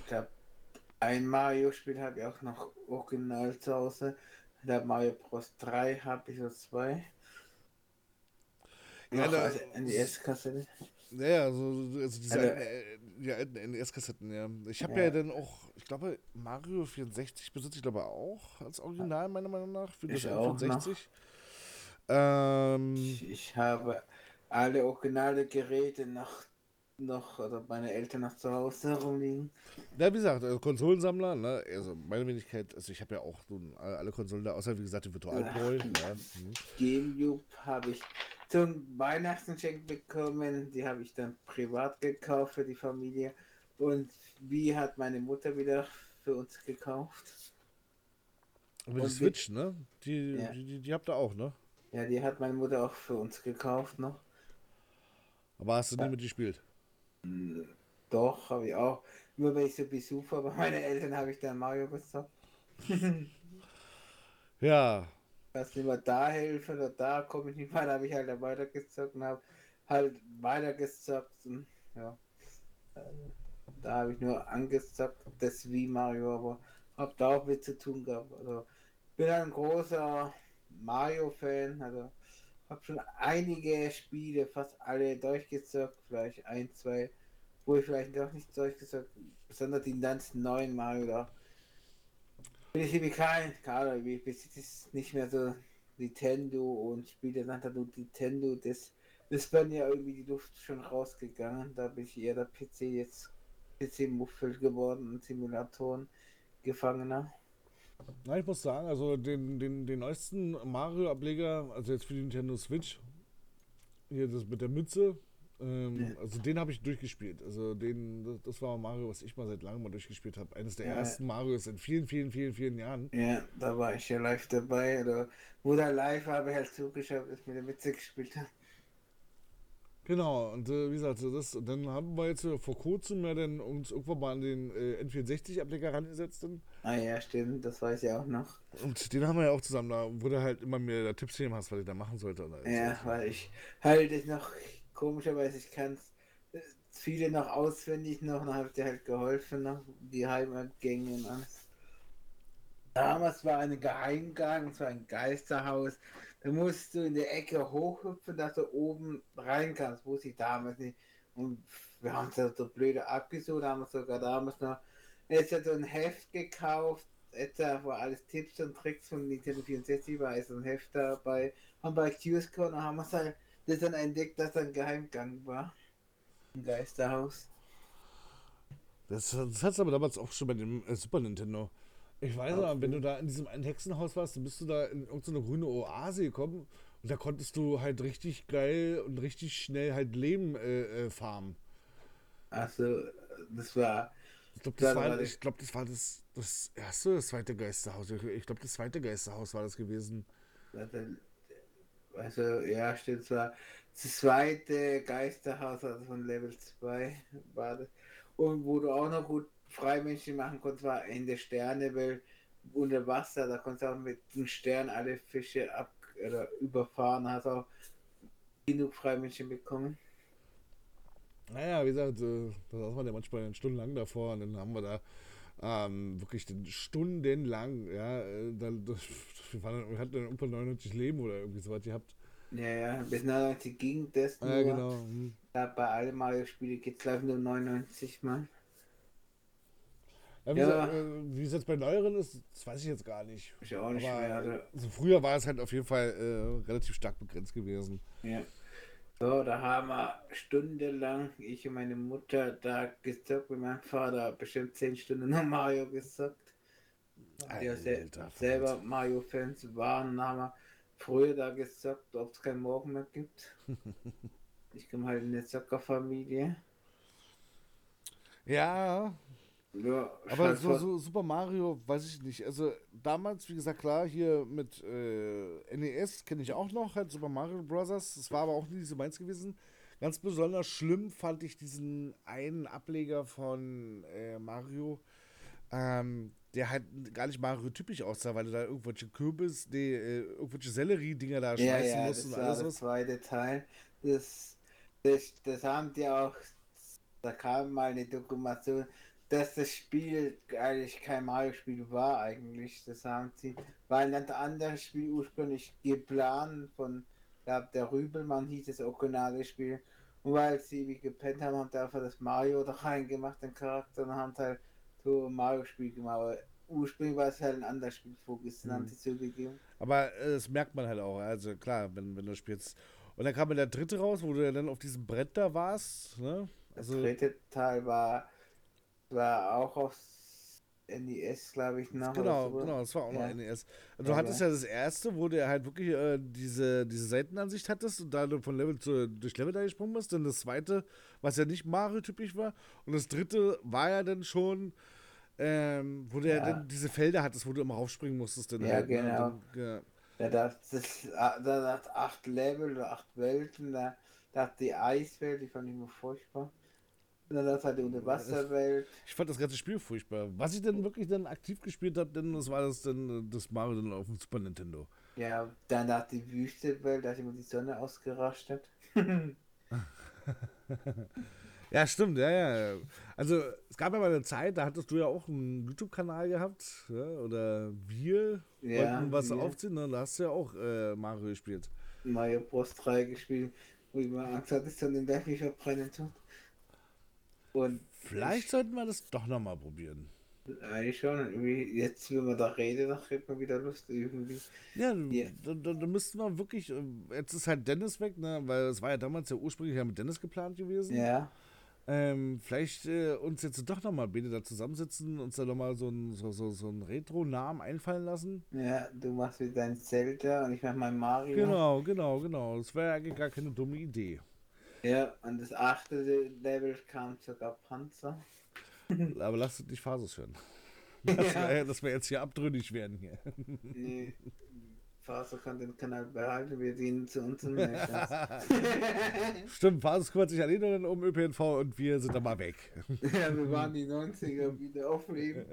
Ich habe ein Mario-Spiel habe ich auch noch original zu Hause. Der Mario Bros. 3 habe ich so zwei. Ja, noch also NES-Kassette. Ja, also, also diese also, äh, ja, NES-Kassetten, ja. Ich habe ja. ja. dann auch, ich glaube, Mario 64 besitze ich glaube auch als Original, meiner Meinung nach, für das 64. Ähm, ich, ich, habe alle originale Geräte noch, noch, oder meine Eltern noch zu Hause herumliegen. Ja, wie gesagt, also Konsolensammler, ne? Also meine Wenigkeit, also ich habe ja auch nun alle Konsolen da, außer wie gesagt die Virtual Boy. Ja. Mhm. Gamecube habe ich zum Weihnachtsgeschenk bekommen. Die habe ich dann privat gekauft für die Familie. Und wie hat meine Mutter wieder für uns gekauft? Aber die Switch, ne? Die, ja. die, die, die, habt ihr auch, ne? Ja, die hat meine Mutter auch für uns gekauft noch. Aber hast du ja. nie mit gespielt? Doch, habe ich auch. Nur wenn ich so Besuch war bei meinen Eltern, habe ich dann Mario gezockt. ja, dass immer da helfe oder da komme ich nicht weiter, habe ich halt weitergezockt und habe halt weitergezockt und ja. Äh, da habe ich nur angezockt, das wie Mario, aber habe da auch mit zu tun gehabt. Also bin ein großer Mario-Fan, also habe schon einige Spiele, fast alle durchgezockt, vielleicht ein, zwei, wo ich vielleicht doch nicht durchgezockt, besonders die ganzen neuen Mario da bin ich irgendwie kein, gerade wie besitze ich nicht mehr so Nintendo und spiele dann nur Nintendo, das ist bei mir irgendwie die Luft schon rausgegangen. Da bin ich eher der PC jetzt PC-Muffel geworden und Simulatoren Gefangener. Na, ich muss sagen, also den, den, den neuesten Mario-Ableger, also jetzt für die Nintendo Switch, hier das mit der Mütze, ähm, ja. Also den habe ich durchgespielt. Also den, das war Mario, was ich mal seit langem mal durchgespielt habe. Eines der ja. ersten Marios in vielen, vielen, vielen, vielen Jahren. Ja, da war ich ja live dabei. Oder wo da live habe ich halt zugeschaut, dass mir der Witze gespielt hat. Genau, und äh, wie gesagt, das, dann haben wir jetzt äh, vor kurzem ja dann uns irgendwann mal an den äh, N64-Ableger rangesetzt. Dann. Ah ja, stimmt, das weiß ich auch noch. Und den haben wir ja auch zusammen, da wurde halt immer mehr der Tipps gegeben hast, was ich da machen sollte. Oder ja, weil ich halt ich noch komischerweise, ich kann äh, viele noch auswendig noch, dann habe ich dir halt geholfen, noch die Heimatgänge und alles. Damals war ein Geheimgang, es war ein Geisterhaus. Da musst du in der Ecke hochhüpfen, dass du oben rein kannst, wusste ich damals nicht. Und wir haben es ja so blöde abgesucht, haben sogar damals noch jetzt hat so ein Heft gekauft, etwa wo alles Tipps und Tricks von Nintendo 64 war, ist ein Heft dabei. Haben bei QSCon haben wir es halt das dann entdeckt, dass ein Geheimgang war. Ein Geisterhaus. Das, das hat es aber damals auch schon bei dem äh, Super Nintendo. Ich weiß aber, wenn du da in diesem einen Hexenhaus warst, dann bist du da in irgendeine grüne Oase gekommen und da konntest du halt richtig geil und richtig schnell halt Leben äh, äh, farmen. Achso, das war. Ich glaube, das, war, ich glaub, das war das, das erste, das zweite Geisterhaus. Ich glaube, das zweite Geisterhaus war das gewesen. Also, ja, stimmt zwar. Das zweite Geisterhaus, also von Level 2 war das. Und wo du auch noch gut Freimenschen machen konntest, war in der Sternewelt unter Wasser. Da konntest du auch mit dem Stern alle Fische ab, oder überfahren, hast auch genug Freimännchen bekommen. Naja, wie gesagt, da saß man ja manchmal stundenlang davor und dann haben wir da ähm, wirklich stundenlang, ja, äh, da, wir, waren, wir hatten dann irgendwann 99 Leben oder irgendwie sowas gehabt. Ja, ja, bis 99 ging das nur. Ja, genau. Hm. Da bei allen Mario-Spielen geht es glaube nur 99 Mal. Ja, wie, ja. Äh, wie es jetzt bei neueren ist, das weiß ich jetzt gar nicht. Ich auch nicht Aber, mehr. Also. also früher war es halt auf jeden Fall äh, relativ stark begrenzt gewesen. Ja. So, da haben wir stundenlang, ich und meine Mutter, da gezockt mit meinem Vater, bestimmt 10 Stunden noch Mario gezockt. Die sel selber Mario-Fans waren, haben wir früher da gezockt, ob es keinen Morgen mehr gibt. ich komme halt in eine Zockerfamilie. Ja, ja, aber so, so, Super Mario, weiß ich nicht. Also damals, wie gesagt, klar, hier mit äh, NES kenne ich auch noch, halt Super Mario Bros. Das war aber auch nie so meins gewesen. Ganz besonders schlimm fand ich diesen einen Ableger von äh, Mario, ähm, der halt gar nicht Mario-typisch aussah, weil du da irgendwelche Kürbis, nee, äh, irgendwelche Sellerie-Dinger da ja, schmeißen ja, musst und alles was. Das zweite Teil. Das, das, das haben die auch, da kam mal eine Dokumentation, dass das Spiel eigentlich kein Mario-Spiel war eigentlich. Das haben sie, war ein ganz anderes Spiel ursprünglich geplant von, glaube der Rübelmann hieß das Okonade-Spiel. Und weil sie wie gepennt haben, haben einfach das Mario da reingemacht, den Charakter, und haben halt so ein Mario-Spiel gemacht. Aber ursprünglich war es halt ein anderes Spiel vorgestern, mhm. haben sie zugegeben. Aber äh, das merkt man halt auch. Also klar, wenn, wenn du spielst. Und dann kam der dritte raus, wo du ja dann auf diesem Brett da warst. Ne? Also, das dritte Teil war war auch auf NES, glaube ich, noch. Genau, so. genau, das war auch ja. noch NES. Du ja, hattest ja das erste, wo du halt wirklich äh, diese, diese Seitenansicht hattest und da du von Level zu, durch Level da gesprungen bist. Dann das zweite, was ja nicht Mario-typisch war. Und das dritte war ja dann schon, ähm, wo du ja. ja dann diese Felder hattest, wo du immer raufspringen musstest. Dann ja, halt, ne? genau. Dann, ja. Da dachte da, da acht Level oder acht Welten, da dachte die Eiswelt, die fand ich nur furchtbar. Na, das hat die Unterwasserwelt. Ich fand das ganze Spiel furchtbar. Was ich denn wirklich dann aktiv gespielt habe, denn das war das dann das Mario dann auf dem Super Nintendo. Ja, danach die Wüstewelt, da hat immer die Sonne ausgerastet. ja, stimmt, ja, ja. Also es gab ja mal eine Zeit, da hattest du ja auch einen YouTube-Kanal gehabt, ja, oder wir ja, wollten was wir. aufziehen, ne? da hast du ja auch äh, Mario gespielt. Mario Bros 3 gespielt, wo ich mal Angst hatte, dass dann den Berg nicht verbrennen tut. Und Vielleicht sollten wir das doch nochmal probieren. Eigentlich schon. Jetzt, wenn man da redet, dann kriegt man wieder Lust irgendwie. Ja, yeah. da, da, da müssten wir wirklich. Äh, jetzt ist halt Dennis weg, ne? Weil es war ja damals ja ursprünglich ja mit Dennis geplant gewesen. Ja. Ähm, vielleicht äh, uns jetzt doch nochmal beide da zusammensitzen, uns da nochmal so einen so, so, so ein Retro-Namen einfallen lassen. Ja, du machst wieder dein Zelda und ich mach mein Mario. Genau, genau, genau. Das wäre eigentlich gar keine dumme Idee. Ja, und das achte Level kam sogar Panzer. Aber lasst es nicht Phasus hören. Das ja. wir jetzt hier abtrünnig werden hier. Nee. Fasus kann den Kanal behalten, wir dienen zu uns Stimmt, Fasus kümmert sich alleine um ÖPNV und wir sind da mal weg. ja, wir waren die 90er wieder aufleben.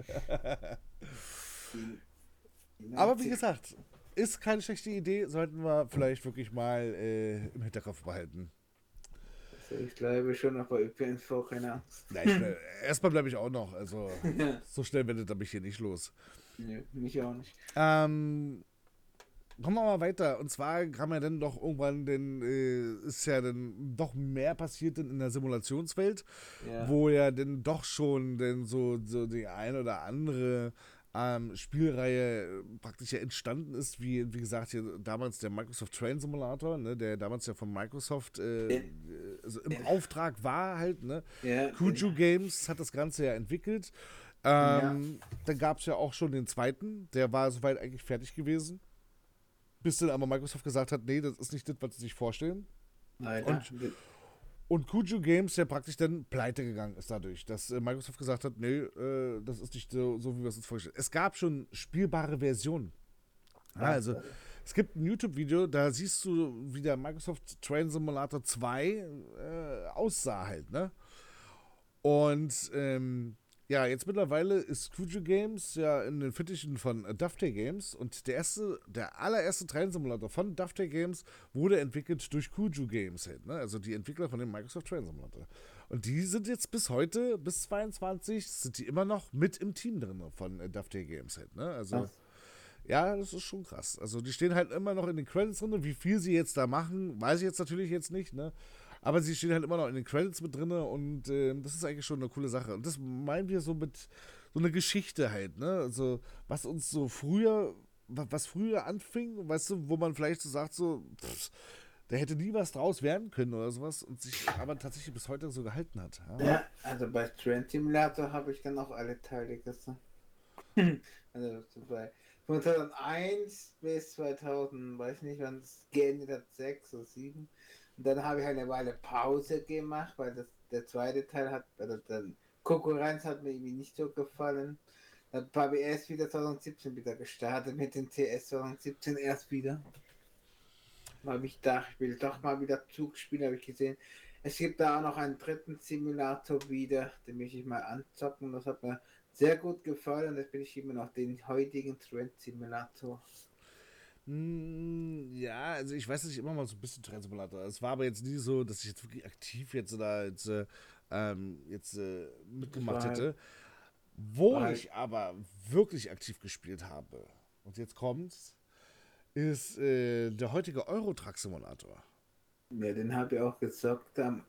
Aber wie gesagt, ist keine schlechte Idee, sollten wir vielleicht wirklich mal äh, im Hinterkopf behalten. Ich bleibe schon noch bei ÖPNV, keine Angst. Nein, erstmal bleibe ich auch noch. Also ja. so schnell wendet er mich hier nicht los. Nee, mich auch nicht. Ähm, kommen wir mal weiter. Und zwar kam ja dann doch irgendwann, denn äh, ist ja dann doch mehr passiert in der Simulationswelt, ja. wo ja dann doch schon denn so, so die ein oder andere ähm, Spielreihe äh, praktisch ja entstanden ist, wie, wie gesagt, hier damals der Microsoft Train Simulator, ne, der damals ja von Microsoft äh, also im Auftrag war halt, ne? Ja, Kuju ja. Games hat das Ganze ja entwickelt. Ähm, ja. Dann gab es ja auch schon den zweiten, der war soweit eigentlich fertig gewesen. Bis dann aber Microsoft gesagt hat, nee, das ist nicht das, was sie sich vorstellen. Nein, und, und Kuju Games ja praktisch dann pleite gegangen ist dadurch, dass äh, Microsoft gesagt hat, nee, äh, das ist nicht so, so, wie wir es uns vorstellen. Es gab schon spielbare Versionen. Also es gibt ein YouTube-Video, da siehst du, wie der Microsoft Train Simulator 2 äh, aussah halt, ne? Und ähm, Ja, jetzt mittlerweile ist Cujo Games ja in den Fittichen von äh, Dovetail Games und der erste, der allererste Train-Simulator von Dovetail Games wurde entwickelt durch Cujo Games halt, ne? Also die Entwickler von dem Microsoft Train Simulator. Und die sind jetzt bis heute, bis 22, sind die immer noch mit im Team drin von äh, Dovetail Games halt, ne? Also. Ach. Ja, das ist schon krass. Also die stehen halt immer noch in den Credits drin. Wie viel sie jetzt da machen, weiß ich jetzt natürlich jetzt nicht, ne? Aber sie stehen halt immer noch in den Credits mit drin und äh, das ist eigentlich schon eine coole Sache. Und das meinen wir so mit so einer Geschichte halt, ne? Also, was uns so früher, was früher anfing, weißt du, wo man vielleicht so sagt, so, pff, da hätte nie was draus werden können oder sowas und sich aber tatsächlich bis heute so gehalten hat. Ja, ja also bei Trend Simulator habe ich dann auch alle Teile gesagt. also bei von 2001 bis 2000, weiß nicht, wann es geendet hat, 6 oder 7. Und dann habe ich eine Weile Pause gemacht, weil das, der zweite Teil hat, also der Konkurrenz hat mir irgendwie nicht so gefallen. Dann habe ich erst wieder 2017 wieder gestartet mit dem CS 2017 erst wieder. Habe ich gedacht, ich will doch mal wieder Zug spielen, habe ich gesehen. Es gibt da auch noch einen dritten Simulator wieder, den möchte ich mal anzocken. Das hat mir sehr gut gefallen. Jetzt bin ich immer noch den heutigen Trend Simulator. Hm, ja, also ich weiß nicht, immer mal so ein bisschen Trendsimulator. Es war aber jetzt nie so, dass ich jetzt wirklich aktiv jetzt da jetzt, äh, ähm, jetzt äh, mitgemacht hätte. Wo Weil ich aber wirklich aktiv gespielt habe, und jetzt kommt's, ist äh, der heutige Eurotruck Simulator. Ja, den habe ich auch gezockt. Da,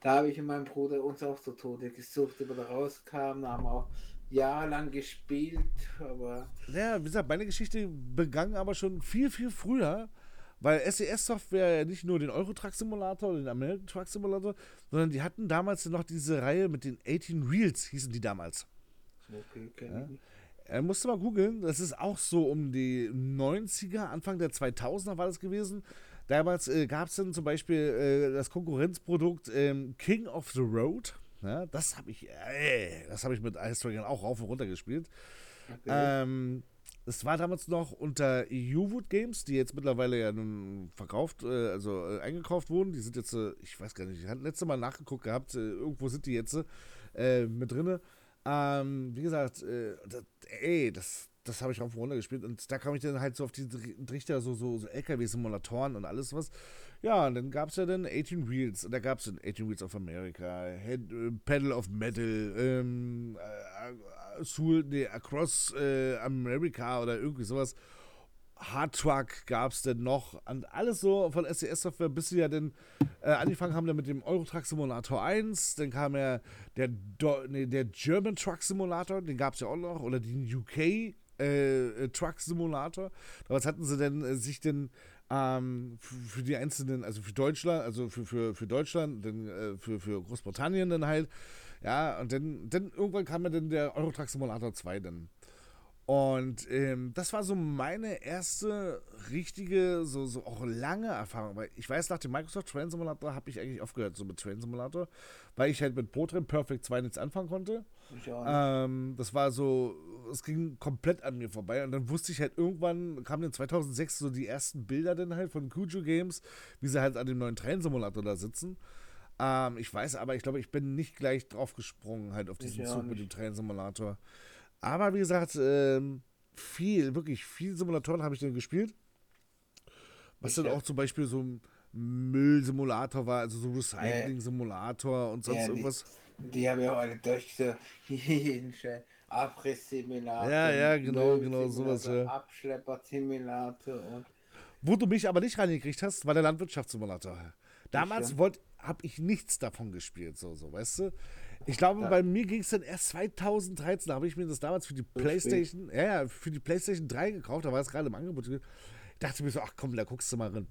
da habe ich und mein Bruder uns auch zu Tode gesucht, über da rauskam. Da haben wir auch jahrelang gespielt, aber. Ja, wie gesagt, meine Geschichte begann aber schon viel, viel früher, weil SES-Software ja nicht nur den Euro-Truck-Simulator oder den American Truck Simulator, sondern die hatten damals noch diese Reihe mit den 18 Reels, hießen die damals. Okay, kenn ja. ich. Er musste mal googeln, das ist auch so um die 90er, Anfang der 2000er war das gewesen. Damals äh, gab es dann zum Beispiel äh, das Konkurrenzprodukt ähm, King of the Road. Ja, das habe ich, das habe ich mit Ice Dragon auch rauf und runter gespielt. Okay. Ähm, es war damals noch unter EU-Wood Games, die jetzt mittlerweile ja nun verkauft, äh, also äh, eingekauft wurden. Die sind jetzt, äh, ich weiß gar nicht, ich hatte letzte Mal nachgeguckt gehabt, äh, irgendwo sind die jetzt äh, mit drin. Ähm, wie gesagt, äh, das, ey, das, das habe ich rauf und gespielt und da kam ich dann halt so auf die Trichter, so, so, so LKW-Simulatoren und alles was. Ja, und dann gab es ja dann 18 Wheels. Und da gab es dann 18 Wheels of America, Head, äh, Pedal of Metal, ähm, äh, Soul, nee, Across äh, America oder irgendwie sowas. Hard Truck gab es denn noch. Und alles so von SES-Software, bis sie ja dann äh, angefangen haben dann mit dem Euro Truck Simulator 1. Dann kam ja der, Do nee, der German Truck Simulator, den gab es ja auch noch. Oder den UK äh, Truck Simulator. Damals hatten sie dann äh, sich denn ähm, für die einzelnen, also für Deutschland, also für, für, für Deutschland, dann, äh, für, für Großbritannien dann halt. Ja, und dann, dann irgendwann kam ja dann der Eurotruck Simulator 2 dann. Und ähm, das war so meine erste richtige, so, so auch lange Erfahrung. Weil ich weiß, nach dem Microsoft Train Simulator habe ich eigentlich aufgehört, so mit Train Simulator, weil ich halt mit ProTrain Perfect 2 nichts anfangen konnte. Ähm, das war so, es ging komplett an mir vorbei. Und dann wusste ich halt irgendwann, kamen dann 2006 so die ersten Bilder dann halt von Kujo Games, wie sie halt an dem neuen Train Simulator da sitzen. Ähm, ich weiß aber, ich glaube, ich bin nicht gleich drauf gesprungen, halt auf diesen Zug mit dem Train Simulator. Aber wie gesagt, ähm, viel, wirklich viel Simulatoren habe ich dann gespielt. Was ich dann auch zum Beispiel so ein Müllsimulator war, also so Recycling-Simulator und sonst ja, irgendwas. Die, die haben ja auch alle durch so jeden Abriss-Simulator. Ja, ja, genau, genau, sowas. Ja. Abschlepper-Simulator und. Wo du mich aber nicht reingekriegt hast, war der Landwirtschaftssimulator. Damals habe ich nichts davon gespielt, so, so, weißt du? Ich glaube, ja. bei mir ging es dann erst 2013, da habe ich mir das damals für die PlayStation, ja, ja, für die PlayStation 3 gekauft, da war es gerade im Angebot. Ich dachte mir so, ach komm, da guckst du mal rein.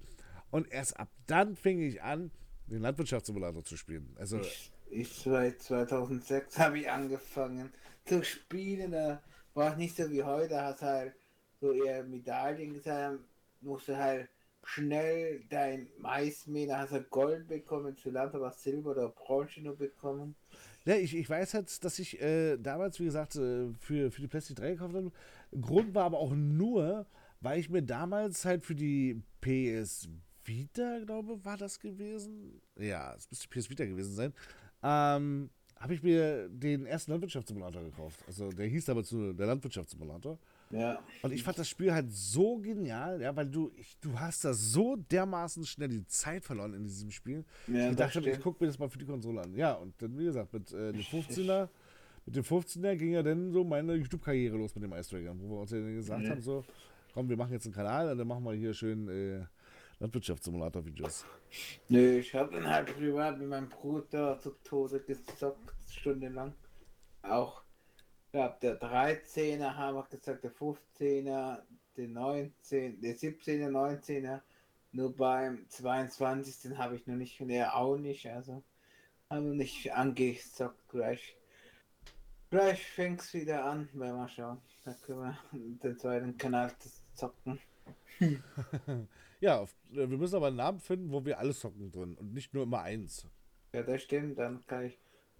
Und erst ab dann fing ich an, den Landwirtschaftssimulator zu spielen. Also ich, ich seit 2006 habe ich angefangen zu spielen. Da war es nicht so wie heute, hast halt so eher Medaillen gesagt, musst du halt schnell dein Mais mähen, da hast du Gold bekommen, zu Land aber Silber oder Bronze nur bekommen. Ja, ich, ich weiß halt, dass ich äh, damals, wie gesagt, äh, für, für die PlayStation 3 gekauft habe. Grund war aber auch nur, weil ich mir damals halt für die PS Vita, glaube war das gewesen. Ja, es müsste PS Vita gewesen sein. Ähm, habe ich mir den ersten Landwirtschaftssimulator gekauft. Also der hieß aber zu der Landwirtschaftssimulator. Ja. Und ich fand das Spiel halt so genial, ja, weil du, ich, du hast da so dermaßen schnell die Zeit verloren in diesem Spiel. Ja, ich dachte, ich gucke mir das mal für die Konsole an. Ja, und dann, wie gesagt, mit äh, dem 15er, mit dem 15er ging ja dann so meine YouTube-Karriere los mit dem Ice Dragon, wo wir uns ja dann gesagt Ja. haben, so, komm, wir machen jetzt einen Kanal und dann machen wir hier schön äh, Landwirtschaftssimulator-Videos. Nö, ich habe dann halt privat mit meinem Bruder zu Tode gezockt, stundenlang. Auch, glaube, der 13er haben wir gesagt, der 15er, der 19, der 17er, 19er. Nur beim 22. habe ich noch nicht, und er auch nicht, also haben wir nicht angezockt gleich. Gleich fängt es wieder an, werden wir schauen. Da können wir den zweiten Kanal zocken. Ja, auf, äh, wir müssen aber einen Namen finden, wo wir alles zocken drin und nicht nur immer eins. Ja, das stimmt, dann kann ich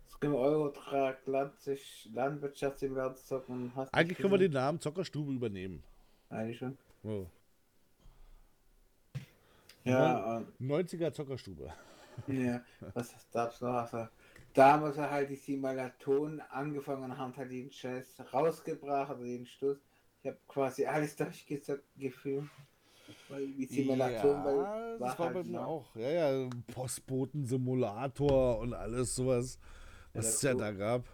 das können wir Eurotrack, Landsicht, Landwirtschaftssimulator zocken. und hast Eigentlich können wir den Namen Zockerstube übernehmen. Eigentlich schon. Oh. Ja, und, 90er Zockerstube. ja, was darfst du noch? Also, damals halt die Simulatoren angefangen und haben halt den Scheiß rausgebracht oder den Stoß. Ich habe quasi alles durchgezockt gefühlt. Die Simulatoren ja, das war bei halt mir noch- auch. Ja, ja, Postboten-Simulator und alles sowas, was Ja, es ja da gab.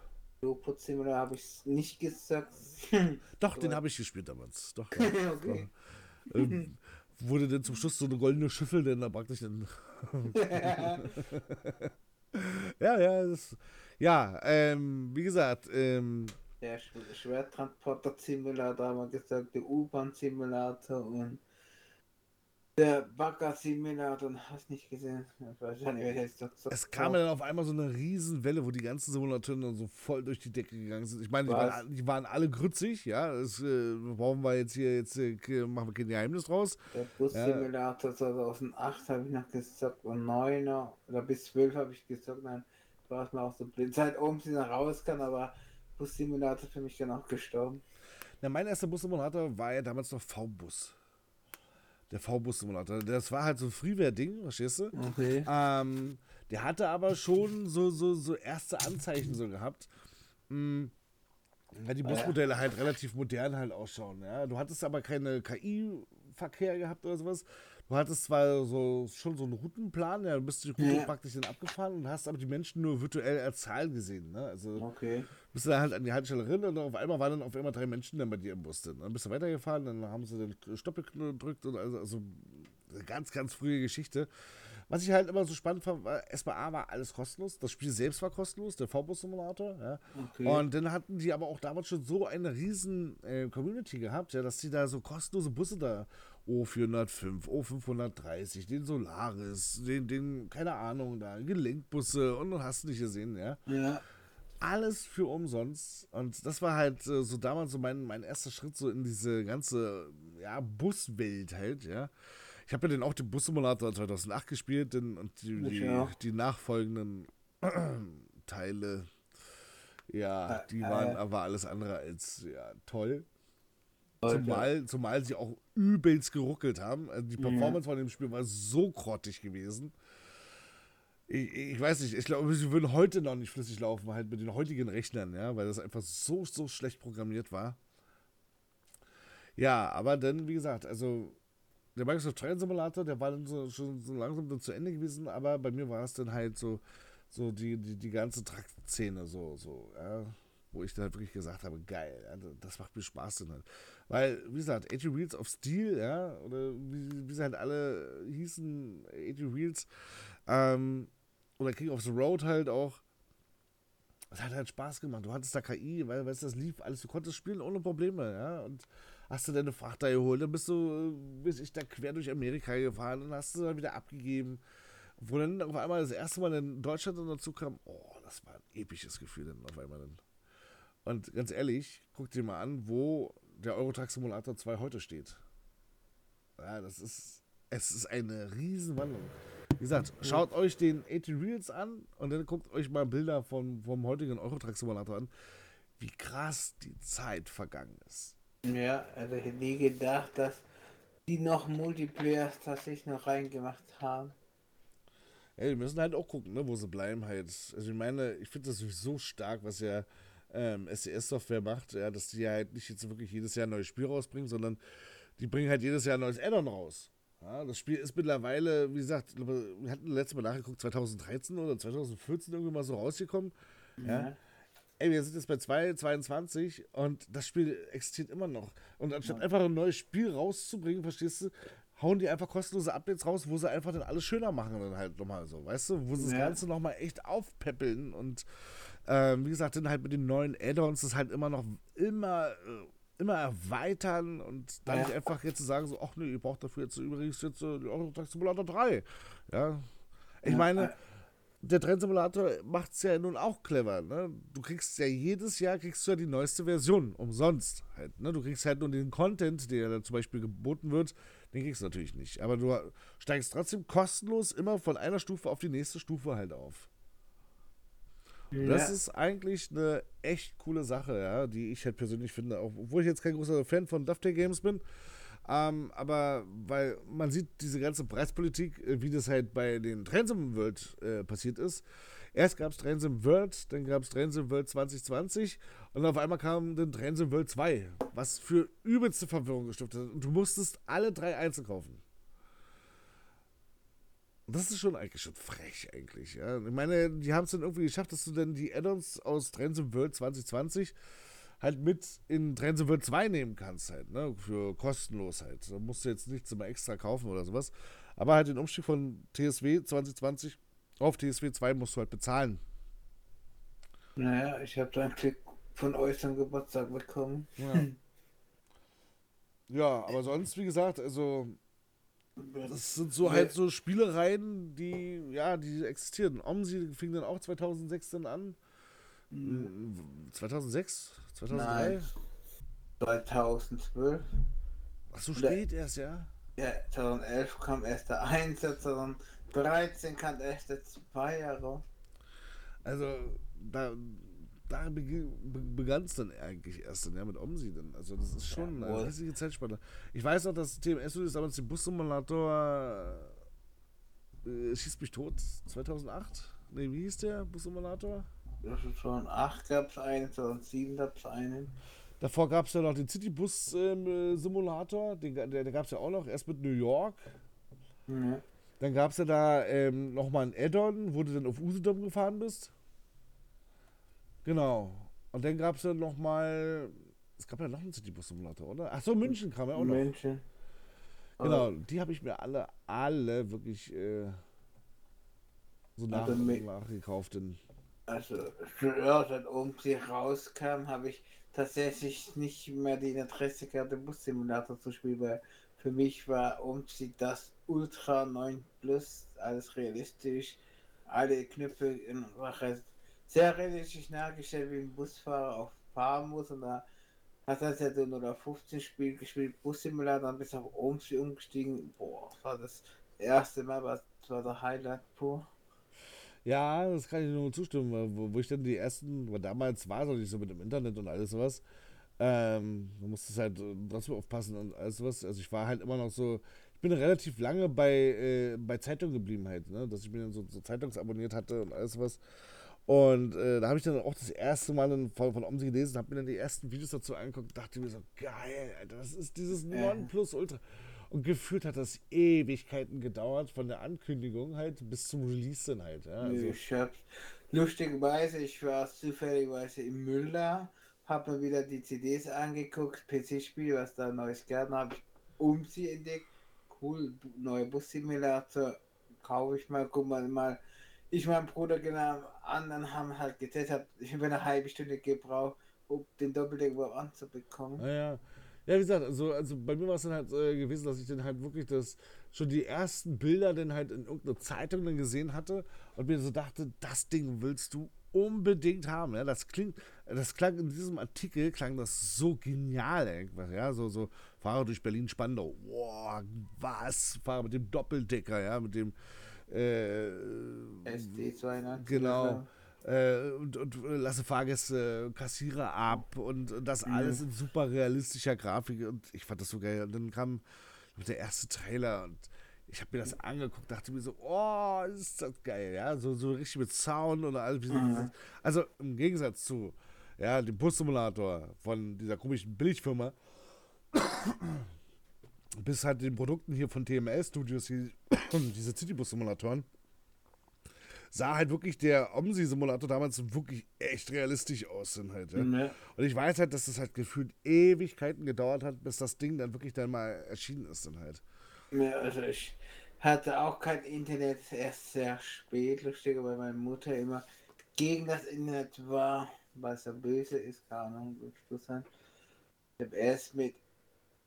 Robot Simulator habe ich nicht gezockt. Doch, den habe ich gespielt damals. Doch, ja. okay. ähm, wurde denn zum Schluss so eine goldene Schüffel, denn da praktisch dann. ja, ja, das, ja, ähm, wie gesagt, ähm, Der Sch Schwertransporter-Simulator haben wir gesagt, der U-Bahn-Simulator und der Bagger-Simulator und hast nicht gesehen. Ja es kam ja dann auf einmal so eine Riesenwelle, wo die ganzen Simulatoren dann so voll durch die Decke gegangen sind. Ich meine, die, waren, die waren alle grützig, ja. Das äh, brauchen wir jetzt hier, jetzt äh, machen wir kein Geheimnis draus. Der Bus-Simulator 2008 habe ich noch gezockt und 9er oder bis 12 habe ich gezockt. Dann war es mir auch so blind. Seit oben sie dann rauskam, aber Bus-Simulator für mich dann auch gestorben. Na, mein erster Bussimulator war ja damals noch V-Bus. Der V-Bus-Simulator. Das war halt so ein Freeware-Ding, verstehst du? Okay. Ähm, der hatte aber schon so, so, so erste Anzeichen so gehabt. Mm, weil die ja. Busmodelle halt relativ modern halt ausschauen. Ja? Du hattest aber keine KI-Verkehr gehabt oder sowas. Du hattest zwar so, schon so einen Routenplan, ja, du bist die Route Ja. praktisch dann abgefahren und hast aber die Menschen nur virtuell als Zahl gesehen. Ne? Also Okay. bist du dann halt an die Haltestelle rein und auf einmal waren dann auf einmal drei Menschen dann bei dir im Bus drin. Dann bist du weitergefahren, dann haben sie den Stopp gedrückt und also, also eine ganz, ganz frühe Geschichte. Was ich halt immer so spannend fand, war, erstmal A war alles kostenlos, das Spiel selbst war kostenlos, der V-Bus-Simulator, ja. Okay. Und dann hatten die aber auch damals schon so eine riesen äh, Community gehabt, ja, dass die da so kostenlose Busse da, O405, O530, den Solaris, den, den, keine Ahnung, da, Gelenkbusse und du hast nicht gesehen, ja ja. alles für umsonst. Und das war halt äh, so damals so mein, mein erster Schritt so in diese ganze ja, Buswelt halt, ja. Ich habe ja dann auch den Bussimulator 2008 gespielt den, und die, die, auch. die nachfolgenden Teile, ja, Äh, die äh. waren aber alles andere als ja, toll. Zumal, zumal sie auch übelst geruckelt haben. Also die Ja. Performance von dem Spiel war so grottig gewesen. Ich, ich weiß nicht, ich glaube, sie würden heute noch nicht flüssig laufen, halt mit den heutigen Rechnern, ja, weil das einfach so, so schlecht programmiert war. Ja, aber dann, wie gesagt, also der Microsoft Train Simulator, der war dann so, schon so langsam dann zu Ende gewesen, aber bei mir war es dann halt so, so die, die, die ganze Trakt-Szene, so, so, ja, wo ich dann halt wirklich gesagt habe, geil, ja, das macht mir Spaß dann halt. Weil, wie gesagt, 80 Wheels of Steel, ja, oder wie, wie sie halt alle hießen, 80 Wheels, ähm, oder King of the Road halt auch. Das hat halt Spaß gemacht. Du hattest da KI, weil, weißt das lief alles, du konntest spielen ohne Probleme, ja. Und hast du deine Frachter geholt, dann bist du, äh, bis ich da quer durch Amerika gefahren und hast du dann wieder abgegeben. Wo dann auf einmal das erste Mal in Deutschland dann dazu kam, oh, das war ein episches Gefühl dann auf einmal dann. Und ganz ehrlich, guck dir mal an, wo der Eurotruck Simulator 2 heute steht. Ja, das ist, es ist eine Riesenwandlung. Wie gesagt, schaut euch den 80 Reels an und dann guckt euch mal Bilder vom, vom heutigen Eurotruck Simulator an, wie krass die Zeit vergangen ist. Ja, also ich hätte nie gedacht, dass die noch Multiplayer tatsächlich noch reingemacht haben. Ja, die müssen halt auch gucken, ne, wo sie bleiben halt. Also ich meine, ich finde das so stark, was ja ähm, SES-Software macht, ja, dass die halt nicht jetzt wirklich jedes Jahr ein neues Spiel rausbringen, sondern die bringen halt jedes Jahr ein neues Add-on raus. Ja, das Spiel ist mittlerweile, wie gesagt, wir hatten letztes Mal nachgeguckt, 2013 oder 2014 irgendwie mal so rausgekommen. Ja. ja. Ey, wir sind jetzt bei 2,22 und das Spiel existiert immer noch. Und anstatt einfach ein neues Spiel rauszubringen, verstehst du, hauen die einfach kostenlose Updates raus, wo sie einfach dann alles schöner machen dann halt nochmal so, weißt du, wo sie ja. das Ganze nochmal echt aufpäppeln und ähm, wie gesagt, dann halt mit den neuen Add-ons das halt immer noch immer, äh, immer erweitern und dann ja. nicht einfach jetzt zu sagen, so, ach nee, ihr braucht dafür jetzt übrigens jetzt äh, Eurotruck Simulator 3. Ja. Ich ja. meine, der Trendsimulator macht es ja nun auch clever. Ne? Du kriegst ja jedes Jahr kriegst du ja die neueste Version, umsonst halt. Ne? Du kriegst halt nur den Content, der da zum Beispiel geboten wird, den kriegst du natürlich nicht. Aber du steigst trotzdem kostenlos immer von einer Stufe auf die nächste Stufe halt auf. Ja. Das ist eigentlich eine echt coole Sache, ja, die ich halt persönlich finde, auch, obwohl ich jetzt kein großer Fan von Dovetail Games bin. Ähm, aber weil man sieht diese ganze Preispolitik, äh, wie das halt bei den Transim World äh, passiert ist. Erst gab es Transim World, dann gab es Transim World 2020 und auf einmal kam dann Transim World 2, was für übelste Verwirrung gestiftet hat. Und du musstest alle drei einzeln kaufen. Das ist schon eigentlich schon frech, eigentlich. Ja. Ich meine, die haben es dann irgendwie geschafft, dass du dann die Add-ons aus Transit World 2020 halt mit in Transit World 2 nehmen kannst, halt, ne? Für kostenlos halt. Da musst du jetzt nichts immer extra kaufen oder sowas. Aber halt den Umstieg von TSW 2020 auf TSW 2 musst du halt bezahlen. Naja, ich habe da einen Klick von euch zum Geburtstag bekommen. Ja. ja, aber sonst, wie gesagt, also das sind so halt so Spielereien, die, ja, die existieren. Omsi fing dann auch 2006 dann an. Mhm. 2006? 2003? Nein. 2012. Ach so spät erst, ja? Ja, 2011 kam erst der 1, 2013 kam erst der 2 Jahre. Also, da, da begann es dann eigentlich erst dann, ja, mit Omsi dann. Also das ist schon ja, eine riesige Zeitspanne. Ich weiß noch, dass TMS Studios damals den Bus-Simulator äh, Schießt mich tot 2008? Ne, wie hieß der Bus-Simulator? 2008 gab es einen, 2007 gab es einen. Davor gab es ja noch den Citybus-Simulator, ähm, den, der, der gab es ja auch noch, erst mit New York. Mhm. Dann gab es ja da ähm, nochmal ein Add-on, wo du dann auf Usedom gefahren bist. Genau. Und dann gab es ja noch mal, es gab ja noch einen Citybus-Simulator, oder? Ach so, München kam ja auch noch. München. Genau, die habe ich mir alle, alle wirklich äh, so nach also und nach gekauft. Also, ja, seit Umzieh rauskam, habe ich tatsächlich nicht mehr die Interesse gehabt, den Bus-Simulator zu spielen, weil für mich war Umzieh das Ultra 9 Plus, alles realistisch, alle Knöpfe in sehr realistisch nachgestellt, wie ein Busfahrer auch fahren muss. Und da hat er ja so oder 15 Spiel gespielt, Bus-Simulator, dann bis auf Ohmsee umgestiegen. Boah, das war das erste Mal, was war der Highlight pur. Ja, das kann ich nur zustimmen, wo, wo ich dann die ersten, weil damals war es noch nicht so mit dem Internet und alles sowas. Ähm, du musstest halt trotzdem aufpassen und alles sowas. Also ich war halt immer noch so, ich bin relativ lange bei, äh, bei Zeitung geblieben halt, ne? dass ich mir dann so, so Zeitungsabonniert hatte und alles was. Und äh, da habe ich dann auch das erste Mal von, von Omsi gelesen, habe mir dann die ersten Videos dazu angeguckt und dachte mir so, geil, Alter, das ist dieses Nonplusultra. Und gefühlt hat das Ewigkeiten gedauert, von der Ankündigung halt bis zum Release dann halt. Ja, also. Ich hab's, lustigerweise, ich war zufälligerweise im Müller, habe mir wieder die CDs angeguckt, PC-Spiel, was da Neues gab, habe ich Umsi entdeckt. Cool, neue Bus-Simulator, kaufe ich mal, guck mal mal ich meinen Bruder genau anderen haben halt getestet. Ich habe eine halbe Stunde gebraucht, um den Doppeldeck überhaupt anzubekommen. Ja, ja. Ja, wie gesagt, also, also bei mir war es dann halt äh, gewesen, dass ich dann halt wirklich das schon die ersten Bilder dann halt in irgendeiner Zeitung dann gesehen hatte und mir so dachte, das Ding willst du unbedingt haben. Ja, das klingt, das klang in diesem Artikel klang das so genial irgendwas, ja, so so fahre durch Berlin Spandau. Boah, was? Fahre mit dem Doppeldecker, ja, mit dem äh, SD2, Genau. Äh, und, und lasse Fahrgäste, Kassierer ab und, und das alles in super realistischer Grafik und ich fand das so geil. Und dann kam der erste Trailer und ich habe mir das angeguckt, dachte mir so, oh, ist das geil, ja, so, so richtig mit Sound und alles. Mhm. Also im Gegensatz zu, ja, dem Bussimulator von dieser komischen Billigfirma, bis halt den Produkten hier von TML Studios, die, diese Citybus-Simulatoren, sah halt wirklich der OMSI-Simulator damals wirklich echt realistisch aus. Halt, ja. ja. Und ich weiß halt, dass das halt gefühlt Ewigkeiten gedauert hat, bis das Ding dann wirklich dann mal erschienen ist dann halt. Ja, also ich hatte auch kein Internet erst sehr spät, lustig, weil meine Mutter immer gegen das Internet war, weil es ja böse ist, keine Ahnung, sein. Ich habe erst mit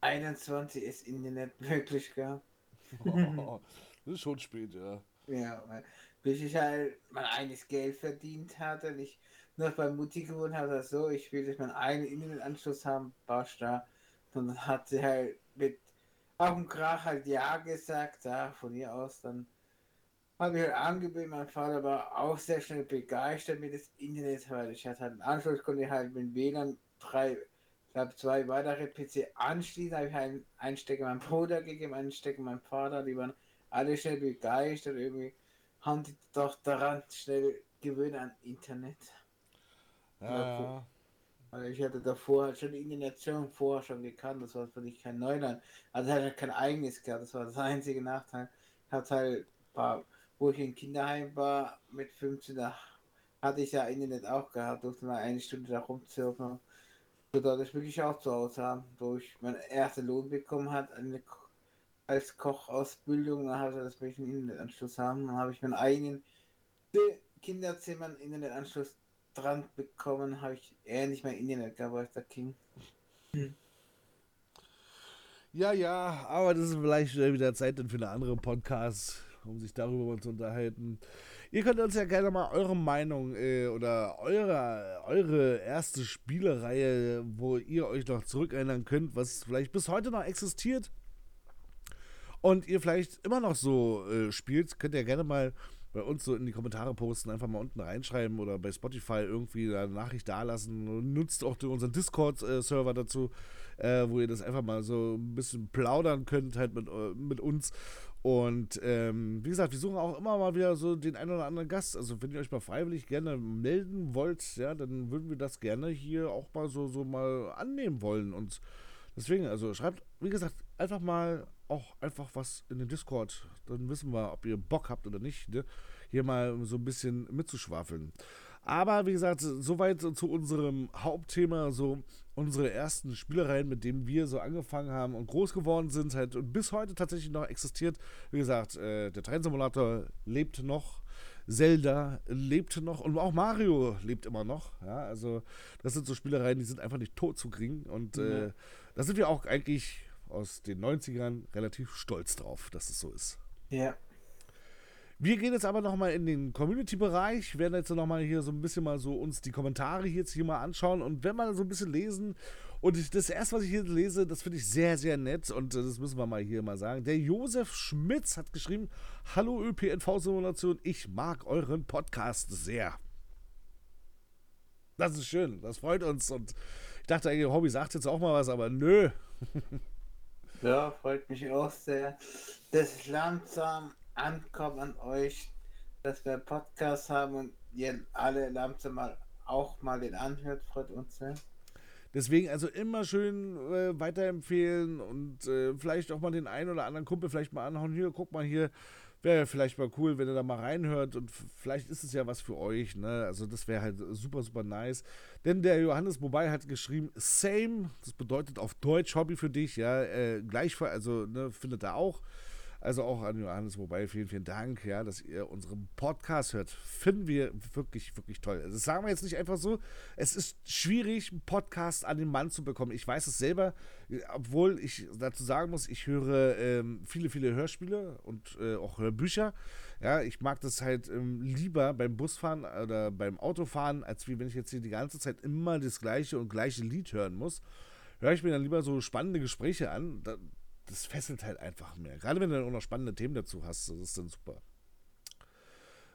21 ist Internet möglich gab. Oh, das ist schon spät, ja. Ja, weil, bis ich halt mein eigenes Geld verdient hatte ich noch bei Mutti gewohnt habe, so, ich will dass meinen eigenen Internetanschluss haben, da. Und dann hat sie halt mit auf dem Krach halt Ja gesagt, ja, von ihr aus, dann habe ich halt angeboten, mein Vater war auch sehr schnell begeistert mit des Internet, weil ich hatte halt einen Anschluss, konnte halt mit WLAN drei ich habe zwei weitere PC anschließen, habe ich einen, einen Stecker meinem Bruder gegeben, einen Stecker meinem Vater, die waren alle schnell begeistert, irgendwie haben die doch daran schnell gewöhnt an Internet. Ja. Also ich hatte davor halt schon die Internet schon vorher schon gekannt, das war für mich kein Neuland. Also hatte kein eigenes gehabt, das war das einzige Nachteil. Hat halt, war, wo ich im Kinderheim war, mit 15, da hatte ich ja Internet auch gehabt, durfte mal eine Stunde da rumzirpen ich wirklich auch zu Hause haben, wo ich meinen ersten Lohn bekommen hat eine, als Kochausbildung, dann hatte das ich einen Internetanschluss haben, dann habe ich meinen eigenen Kinderzimmer Internetanschluss dran bekommen, habe ich nicht mehr Internet gehabt als der King. Ja, ja, aber das ist vielleicht wieder Zeit für eine andere Podcast, um sich darüber mal zu unterhalten. Ihr könnt uns ja gerne mal eure Meinung äh, oder eure, eure erste Spielereihe, wo ihr euch noch zurückerinnern könnt, was vielleicht bis heute noch existiert und ihr vielleicht immer noch so äh, spielt, könnt ihr gerne mal bei uns so in die Kommentare posten, einfach mal unten reinschreiben oder bei Spotify irgendwie eine Nachricht dalassen. Nutzt auch unseren Discord-Server dazu, äh, wo ihr das einfach mal so ein bisschen plaudern könnt, halt mit, äh, mit uns. Und ähm, wie gesagt, wir suchen auch immer mal wieder so den einen oder anderen Gast. Also wenn ihr euch mal freiwillig gerne melden wollt, ja, dann würden wir das gerne hier auch mal so, so mal annehmen wollen. Und deswegen, also schreibt, wie gesagt, einfach mal auch einfach was in den Discord. Dann wissen wir, ob ihr Bock habt oder nicht, ne? hier mal so ein bisschen mitzuschwafeln. Aber wie gesagt, soweit zu unserem Hauptthema, so unsere ersten Spielereien, mit denen wir so angefangen haben und groß geworden sind, halt und bis heute tatsächlich noch existiert. Wie gesagt, äh, der Train-Simulator lebt noch. Zelda lebt noch und auch Mario lebt immer noch. Ja, also das sind so Spielereien, die sind einfach nicht tot zu kriegen. Und äh, da sind wir auch eigentlich aus den 90ern relativ stolz drauf, dass es so ist. Ja. Wir gehen jetzt aber nochmal in den Community-Bereich, werden jetzt nochmal hier so ein bisschen mal so uns die Kommentare jetzt hier mal anschauen und wenn wir so ein bisschen lesen und das erste, was ich hier lese, das finde ich sehr, sehr nett und das müssen wir mal hier mal sagen. Der Josef Schmitz hat geschrieben, Hallo ÖPNV-Simulation, ich mag euren Podcast sehr. Das ist schön, das freut uns und ich dachte eigentlich, Hobby sagt jetzt auch mal was, aber nö. ja, freut mich auch sehr. Das ist langsam ankommt an euch, dass wir Podcast haben und ihr alle langsam mal auch mal den anhört, freut uns sehr. Deswegen also immer schön äh, weiterempfehlen und äh, vielleicht auch mal den einen oder anderen Kumpel vielleicht mal anhauen. Hier, guck mal hier, wäre vielleicht mal cool, wenn ihr da mal reinhört und vielleicht ist es ja was für euch. Ne? Also das wäre halt super, super nice. Denn der Johannes Mobile hat geschrieben, same, das bedeutet auf Deutsch Hobby für dich, ja, äh, gleichfalls, also ne, findet er auch. Also auch an Johannes Mobile, vielen, vielen Dank, ja, dass ihr unseren Podcast hört. Finden wir wirklich, wirklich toll. Also das sagen wir jetzt nicht einfach so. Es ist schwierig, einen Podcast an den Mann zu bekommen. Ich weiß es selber, obwohl ich dazu sagen muss, ich höre ähm, viele, viele Hörspiele und äh, auch Hörbücher. Ja, ich mag das halt ähm, lieber beim Busfahren oder beim Autofahren, als wie wenn ich jetzt hier die ganze Zeit immer das gleiche und gleiche Lied hören muss höre ich mir dann lieber so spannende Gespräche an. Da, das fesselt halt einfach mehr. Gerade wenn du dann auch noch spannende Themen dazu hast, das ist dann super.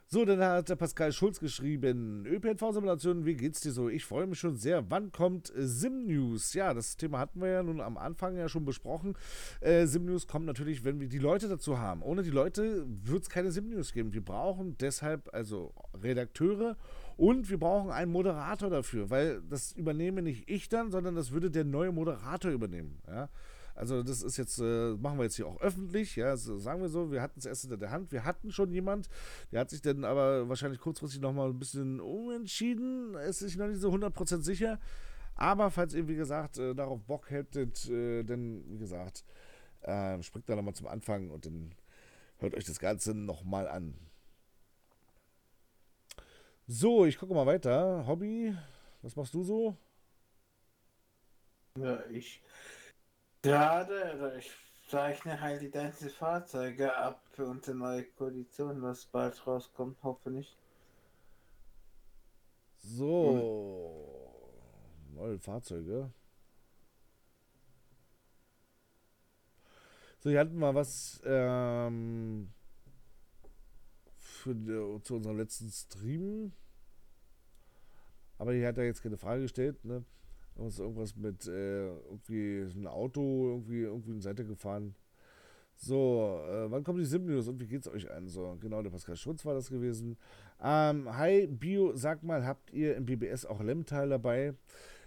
So, dann hat der Pascal Schulz geschrieben: ÖPNV-Simulation, wie geht's dir so? Ich freue mich schon sehr. Wann kommt äh, Sim-News? Ja, das Thema hatten wir ja nun am Anfang ja schon besprochen. Äh, Sim-News kommt natürlich, wenn wir die Leute dazu haben. Ohne die Leute wird es keine Sim-News geben. Wir brauchen deshalb also Redakteure und wir brauchen einen Moderator dafür, weil das übernehme nicht ich dann, sondern das würde der neue Moderator übernehmen. Ja. Also das ist jetzt, äh, machen wir jetzt hier auch öffentlich, ja, so, sagen wir so, wir hatten es erst hinter der Hand, wir hatten schon jemand, der hat sich dann aber wahrscheinlich kurzfristig nochmal ein bisschen umentschieden, ist sich noch nicht so 100% sicher, aber falls ihr, wie gesagt, äh, darauf Bock hättet, äh, dann, wie gesagt, äh, springt da nochmal zum Anfang und dann hört euch das Ganze nochmal an. So, ich gucke mal weiter. Hobby, was machst du so? Ja, ich gerade, ich zeichne halt die ganzen Fahrzeuge ab für unsere neue Koalition, was bald rauskommt, hoffentlich. So, hm. neue Fahrzeuge. So, hier hatten wir was ähm, für zu unserem letzten Stream. Aber hier hat er jetzt keine Frage gestellt. Ne? Irgendwas mit äh, irgendwie ein Auto irgendwie irgendwie in Seite gefahren. So, äh, wann kommt die Sim-News und wie geht's euch an? So, genau, der Pascal Schutz war das gewesen. Ähm, hi, Bio, sag mal, habt ihr im BBS auch Lemmteil dabei?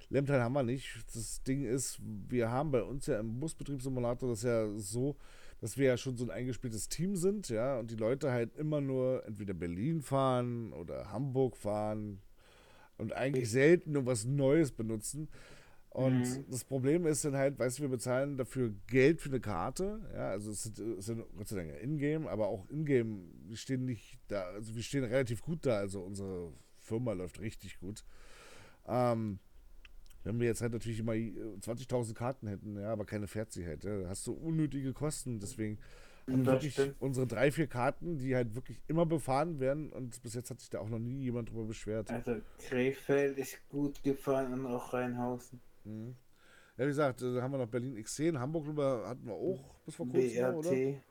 Lemmteil haben wir nicht. Das Ding ist, wir haben bei uns ja im Busbetriebssimulator das ja so, dass wir ja schon so ein eingespieltes Team sind, ja, und die Leute halt immer nur entweder Berlin fahren oder Hamburg fahren und eigentlich selten nur was Neues benutzen. Und mhm. das Problem ist dann halt, weißt du, wir bezahlen dafür Geld für eine Karte. Ja, also es sind, es sind Gott sei Dank Ingame, aber auch Ingame, wir stehen nicht da, also wir stehen relativ gut da. Also unsere Firma läuft richtig gut. Ähm, wenn wir jetzt halt natürlich immer 20.000 Karten hätten, ja, aber keine Fertigkeit, ja, hast du unnötige Kosten. Deswegen wirklich unsere drei, vier Karten, die halt wirklich immer befahren werden und bis jetzt hat sich da auch noch nie jemand drüber beschwert. Also Krefeld ist gut gefahren und auch Rheinhausen. Mhm. Ja, wie gesagt, da haben wir noch Berlin X10, Hamburg drüber hatten wir auch bis vor kurzem, BRT. oder?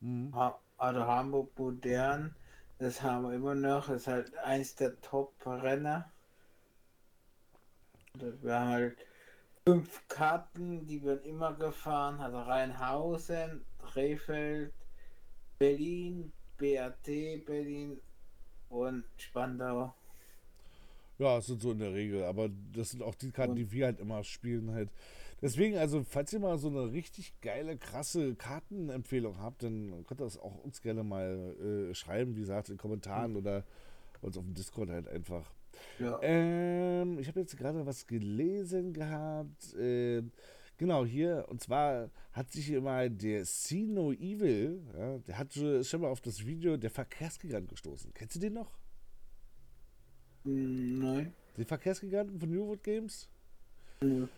Mhm. also Hamburg modern, das haben wir immer noch, das ist halt eins der Top-Renner. Wir haben halt fünf Karten, die werden immer gefahren. Also Rheinhausen, Rehfeld, Berlin, BRT Berlin und Spandau. Ja, das sind so in der Regel. Aber das sind auch die Karten, und die wir halt immer spielen halt. Deswegen, also, falls ihr mal so eine richtig geile, krasse Kartenempfehlung habt, dann könnt ihr das auch uns gerne mal äh, schreiben, wie gesagt, in Kommentaren mhm. oder uns auf dem Discord halt einfach. Ja. Ähm, ich habe jetzt gerade was gelesen gehabt. Äh, genau, hier. Und zwar hat sich hier mal der Sino Evil, ja, der hat schon mal auf das Video der Verkehrsgigant gestoßen. Kennst du den noch? Hm, nein. Den Verkehrsgiganten von New World Games? Ja.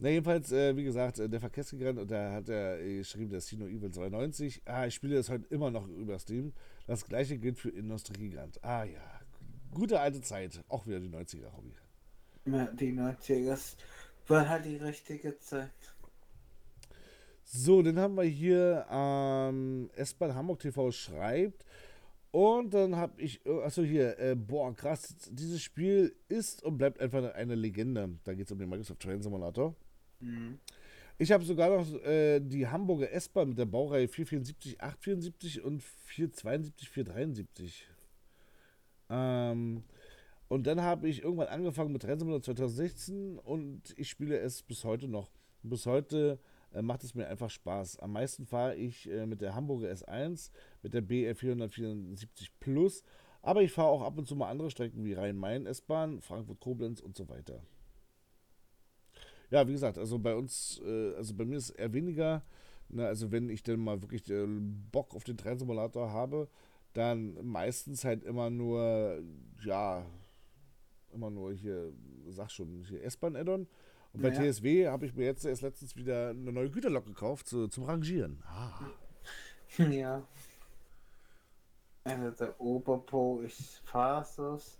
Na, jedenfalls, äh, wie gesagt, äh, der Verkehrsgigant, und da hat er äh, geschrieben, der Sino Evil 92. Ah, ich spiele das heute immer noch über Steam. Das gleiche gilt für Industriegigant. Ah ja, gute alte Zeit. Auch wieder die 90er, Hobby. Ja, die 90er war halt die richtige Zeit. So, dann haben wir hier ähm, S-Bahn Hamburg TV schreibt. Und dann habe ich, äh, achso hier, äh, boah, krass, dieses Spiel ist und bleibt einfach eine Legende. Da geht es um den Microsoft Train Simulator. Mhm. Ich habe sogar noch äh, die Hamburger S-Bahn mit der Baureihe 474, 874 und 472, 473. Ähm, und dann habe ich irgendwann angefangen mit Rennsimulator 2016 und ich spiele es bis heute noch. Bis heute äh, macht es mir einfach Spaß. Am meisten fahre ich äh, mit der Hamburger S1, mit der BR 474 Plus, aber ich fahre auch ab und zu mal andere Strecken wie Rhein-Main-S-Bahn, Frankfurt-Koblenz und so weiter. Ja, wie gesagt, also bei uns, äh, also bei mir ist eher weniger, ne, also wenn ich dann mal wirklich äh, Bock auf den Trennsimulator habe, dann meistens halt immer nur, ja, immer nur hier, sag schon, hier S-Bahn-Addon. Und bei naja. TSW habe ich mir jetzt erst letztens wieder eine neue Güterlok gekauft zu, zum Rangieren. Ah. Ja. Also der Oberpo ist Fasus.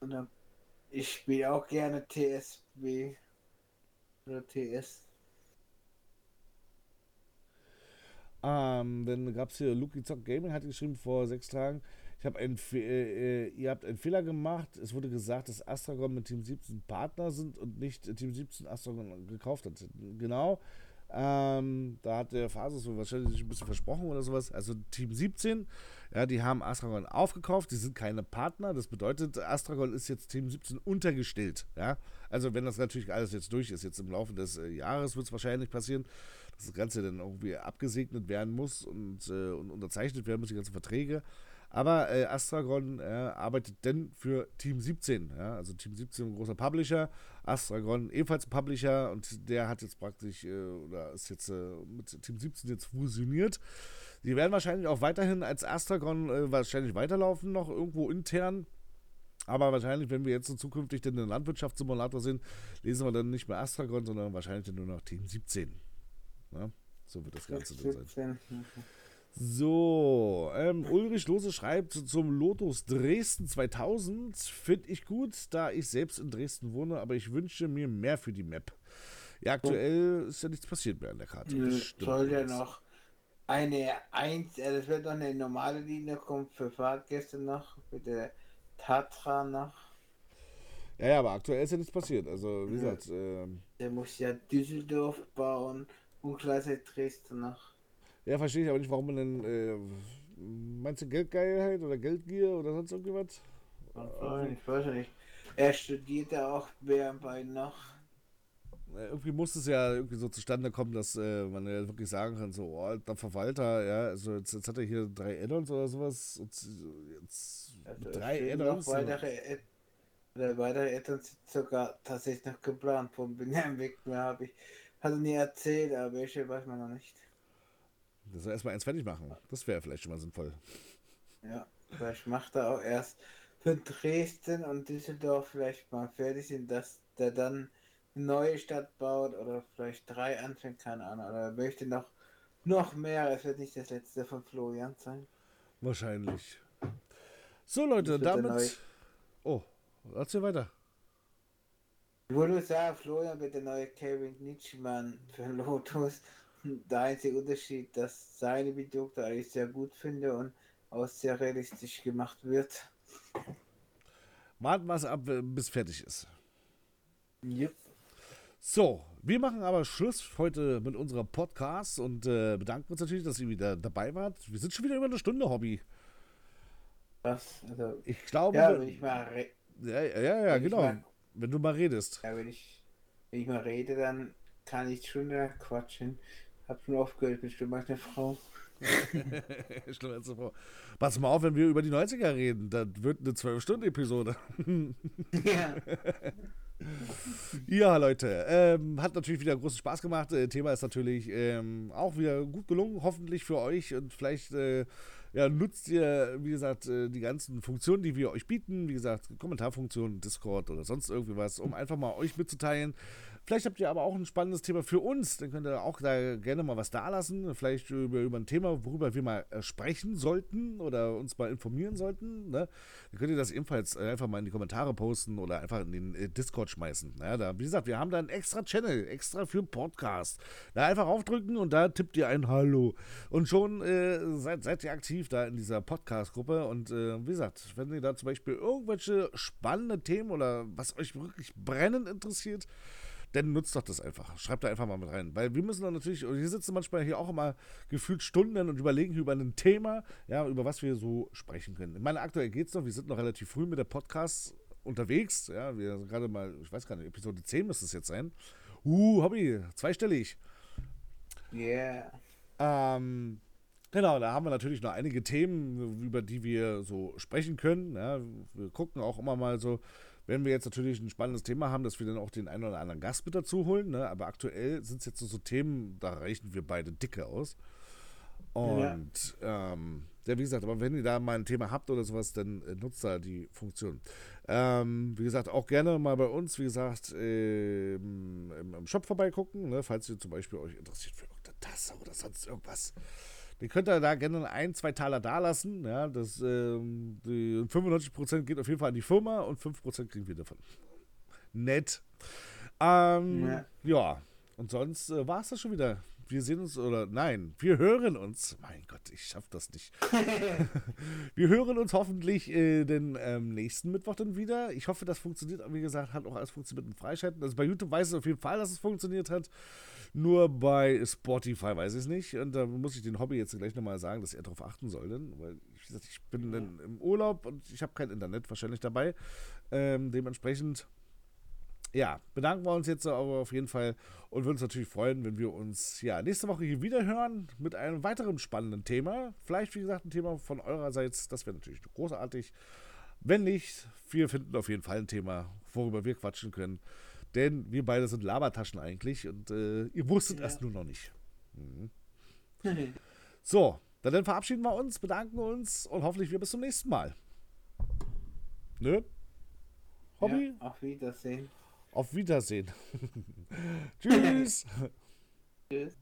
Und ich spiele auch gerne TSW oder TS. Ähm, dann gab es hier Lucky Zock Gaming, hat geschrieben vor sechs Tagen. Ich hab ein, äh, ihr habt einen Fehler gemacht. Es wurde gesagt, dass Astragon mit Team 17 Partner sind und nicht Team 17 Astragon gekauft hat. Genau. Ähm, da hat der Phasus wahrscheinlich sich ein bisschen versprochen oder sowas. Also Team 17, ja, die haben Astragon aufgekauft, die sind keine Partner. Das bedeutet, Astragon ist jetzt Team 17 untergestellt. Ja? Also wenn das natürlich alles jetzt durch ist, jetzt im Laufe des äh, Jahres wird es wahrscheinlich passieren, das Ganze dann irgendwie abgesegnet werden muss und, äh, und unterzeichnet werden muss, die ganzen Verträge. Aber äh, Astragon äh, arbeitet denn für Team 17. Ja? Also Team 17 ein großer Publisher, Astragon ebenfalls ein Publisher und der hat jetzt praktisch, äh, oder ist jetzt äh, mit Team 17 jetzt fusioniert. Die werden wahrscheinlich auch weiterhin als Astragon äh, wahrscheinlich weiterlaufen, noch irgendwo intern. Aber wahrscheinlich, wenn wir jetzt so zukünftig den Landwirtschaftssimulator sind, lesen wir dann nicht mehr Astragon, sondern wahrscheinlich nur noch Team 17. Ja? So wird das Ganze dann sein. So, ähm, Ulrich Lose schreibt zum Lotus Dresden 2000. Finde ich gut, da ich selbst in Dresden wohne, aber ich wünsche mir mehr für die Map. Ja, aktuell ist ja nichts passiert mehr an der Karte. Nö, soll ja noch eine 1, äh, das wird noch eine normale Linie kommen für Fahrtgäste noch, mit der Tatra noch. Ja, ja, aber aktuell ist ja nichts passiert. Also, wie gesagt. Ähm, der muss ja Düsseldorf bauen und gleichzeitig Dresden noch. Ja, verstehe ich aber nicht, warum man denn. Äh, meinst du Geldgeilheit oder Geldgier oder sonst irgendwas? Ich weiß nicht. Er studierte auch nebenbei noch. Irgendwie muss es ja irgendwie so zustande kommen, dass äh, man ja wirklich sagen kann, so, oh, der Verwalter, ja, also jetzt, jetzt hat er hier drei Addons oder sowas und jetzt also drei Addons. Weitere, weitere Addons sind sogar tatsächlich noch geplant vom Benjamin Weg mehr habe ich, hat er nie erzählt, aber welche weiß man noch nicht. Das soll erstmal eins fertig machen. Das wäre vielleicht schon mal sinnvoll. Ja, vielleicht macht er auch erst für Dresden und Düsseldorf vielleicht mal fertig sind, dass der dann eine neue Stadt baut oder vielleicht drei anfängt, keine Ahnung. Oder er möchte noch, noch mehr. Es wird nicht das letzte von Florian sein. Wahrscheinlich. So, Leute, damit. Oh, erzähl weiter. Ich wollte sagen, Florian wird der neue Kevin Nitschmann für Lotus der einzige Unterschied, dass seine Produkte eigentlich sehr gut finde und auch sehr realistisch gemacht wird. Warten wir es ab, bis fertig ist. Yep. So, wir machen aber Schluss heute mit unserem Podcast und äh, bedanken uns natürlich, dass ihr wieder dabei wart. Wir sind schon wieder über eine Stunde, Hobby. Was? Also, ich glaube. Ja, wenn ich mal. Ja, ja, ja, genau. Mal, wenn du mal redest. Ja, wenn ich, wenn ich mal rede, dann kann ich schon quatschen. Hab schon aufgehört, bin schlimmer als eine Frau. schlimmer als eine Frau. Pass mal auf, wenn wir über die 90er reden, das wird eine 12-Stunden-Episode. ja. ja, Leute, ähm, hat natürlich wieder großen Spaß gemacht. Äh, Thema ist natürlich ähm, auch wieder gut gelungen, hoffentlich für euch und vielleicht äh, ja, nutzt ihr, wie gesagt, äh, die ganzen Funktionen, die wir euch bieten, wie gesagt, Kommentarfunktionen, Discord oder sonst irgendwie was, um einfach mal euch mitzuteilen, Vielleicht habt ihr aber auch ein spannendes Thema für uns. Dann könnt ihr auch da gerne mal was da lassen. Vielleicht über, über ein Thema, worüber wir mal äh, sprechen sollten oder uns mal informieren sollten. Ne? Dann könnt ihr das ebenfalls äh, einfach mal in die Kommentare posten oder einfach in den äh, Discord schmeißen. Ja, da, wie gesagt, wir haben da einen extra Channel, extra für Podcast. Da einfach aufdrücken und da tippt ihr ein Hallo. Und schon äh, seid, seid ihr aktiv da in dieser Podcast-Gruppe. Und äh, wie gesagt, wenn ihr da zum Beispiel irgendwelche spannenden Themen oder was euch wirklich brennend interessiert, dann nutzt doch das einfach. Schreibt da einfach mal mit rein. Weil wir müssen dann natürlich, wir sitzen manchmal hier auch immer gefühlt Stunden und überlegen über ein Thema, ja, über was wir so sprechen können. Ich meine, aktuell geht es noch, wir sind noch relativ früh mit der Podcast unterwegs. Ja, wir sind gerade mal, ich weiß gar nicht, Episode 10 müsste es jetzt sein. Uh, Hobby, zweistellig. Yeah. Ähm, Genau, da haben wir natürlich noch einige Themen, über die wir so sprechen können. Ja, wir gucken auch immer mal so, wenn wir jetzt natürlich ein spannendes Thema haben, dass wir dann auch den einen oder anderen Gast mit dazu holen. Ne? Aber aktuell sind es jetzt so, so, Themen, da reichen wir beide dicke aus. Und ja. Ähm, ja, wie gesagt, aber wenn ihr da mal ein Thema habt oder sowas, dann äh, nutzt da die Funktion. Ähm, wie gesagt, auch gerne mal bei uns, wie gesagt, äh, im, im, Shop vorbeigucken, ne? falls ihr zum Beispiel euch interessiert für irgendeine Tasse oder sonst irgendwas. Ihr könnt da gerne ein, zwei Taler da lassen. Ja, das, ähm, die 95% geht auf jeden Fall an die Firma und 5% kriegen wir davon. Nett. Ähm, ja. ja. Und sonst äh, war es das schon wieder. Wir sehen uns, oder nein, wir hören uns. Mein Gott, ich schaff das nicht. wir hören uns hoffentlich äh, den ähm, nächsten Mittwoch dann wieder. Ich hoffe, das funktioniert. Wie gesagt, hat auch alles funktioniert mit dem Freischalten. Also bei YouTube weiß ich auf jeden Fall, dass es funktioniert hat. Nur bei Spotify weiß ich es nicht. Und da muss ich den Hobby jetzt gleich nochmal sagen, dass er darauf achten soll. Denn, weil, wie gesagt, ich bin ja. im Urlaub und ich habe kein Internet wahrscheinlich dabei. Ähm, dementsprechend ja, bedanken wir uns jetzt aber auf jeden Fall und würden uns natürlich freuen, wenn wir uns ja nächste Woche hier wieder hören mit einem weiteren spannenden Thema. Vielleicht, wie gesagt, ein Thema von eurerseits. Das wäre natürlich großartig. Wenn nicht, wir finden auf jeden Fall ein Thema, worüber wir quatschen können. Denn wir beide sind Labertaschen eigentlich und äh, ihr wusstet ja. erst nur noch nicht. Mhm. so, dann verabschieden wir uns, bedanken uns und hoffentlich wir bis zum nächsten Mal. Ne? Hobby? Ja, auf Wiedersehen. Auf Wiedersehen. Tschüss. Tschüss.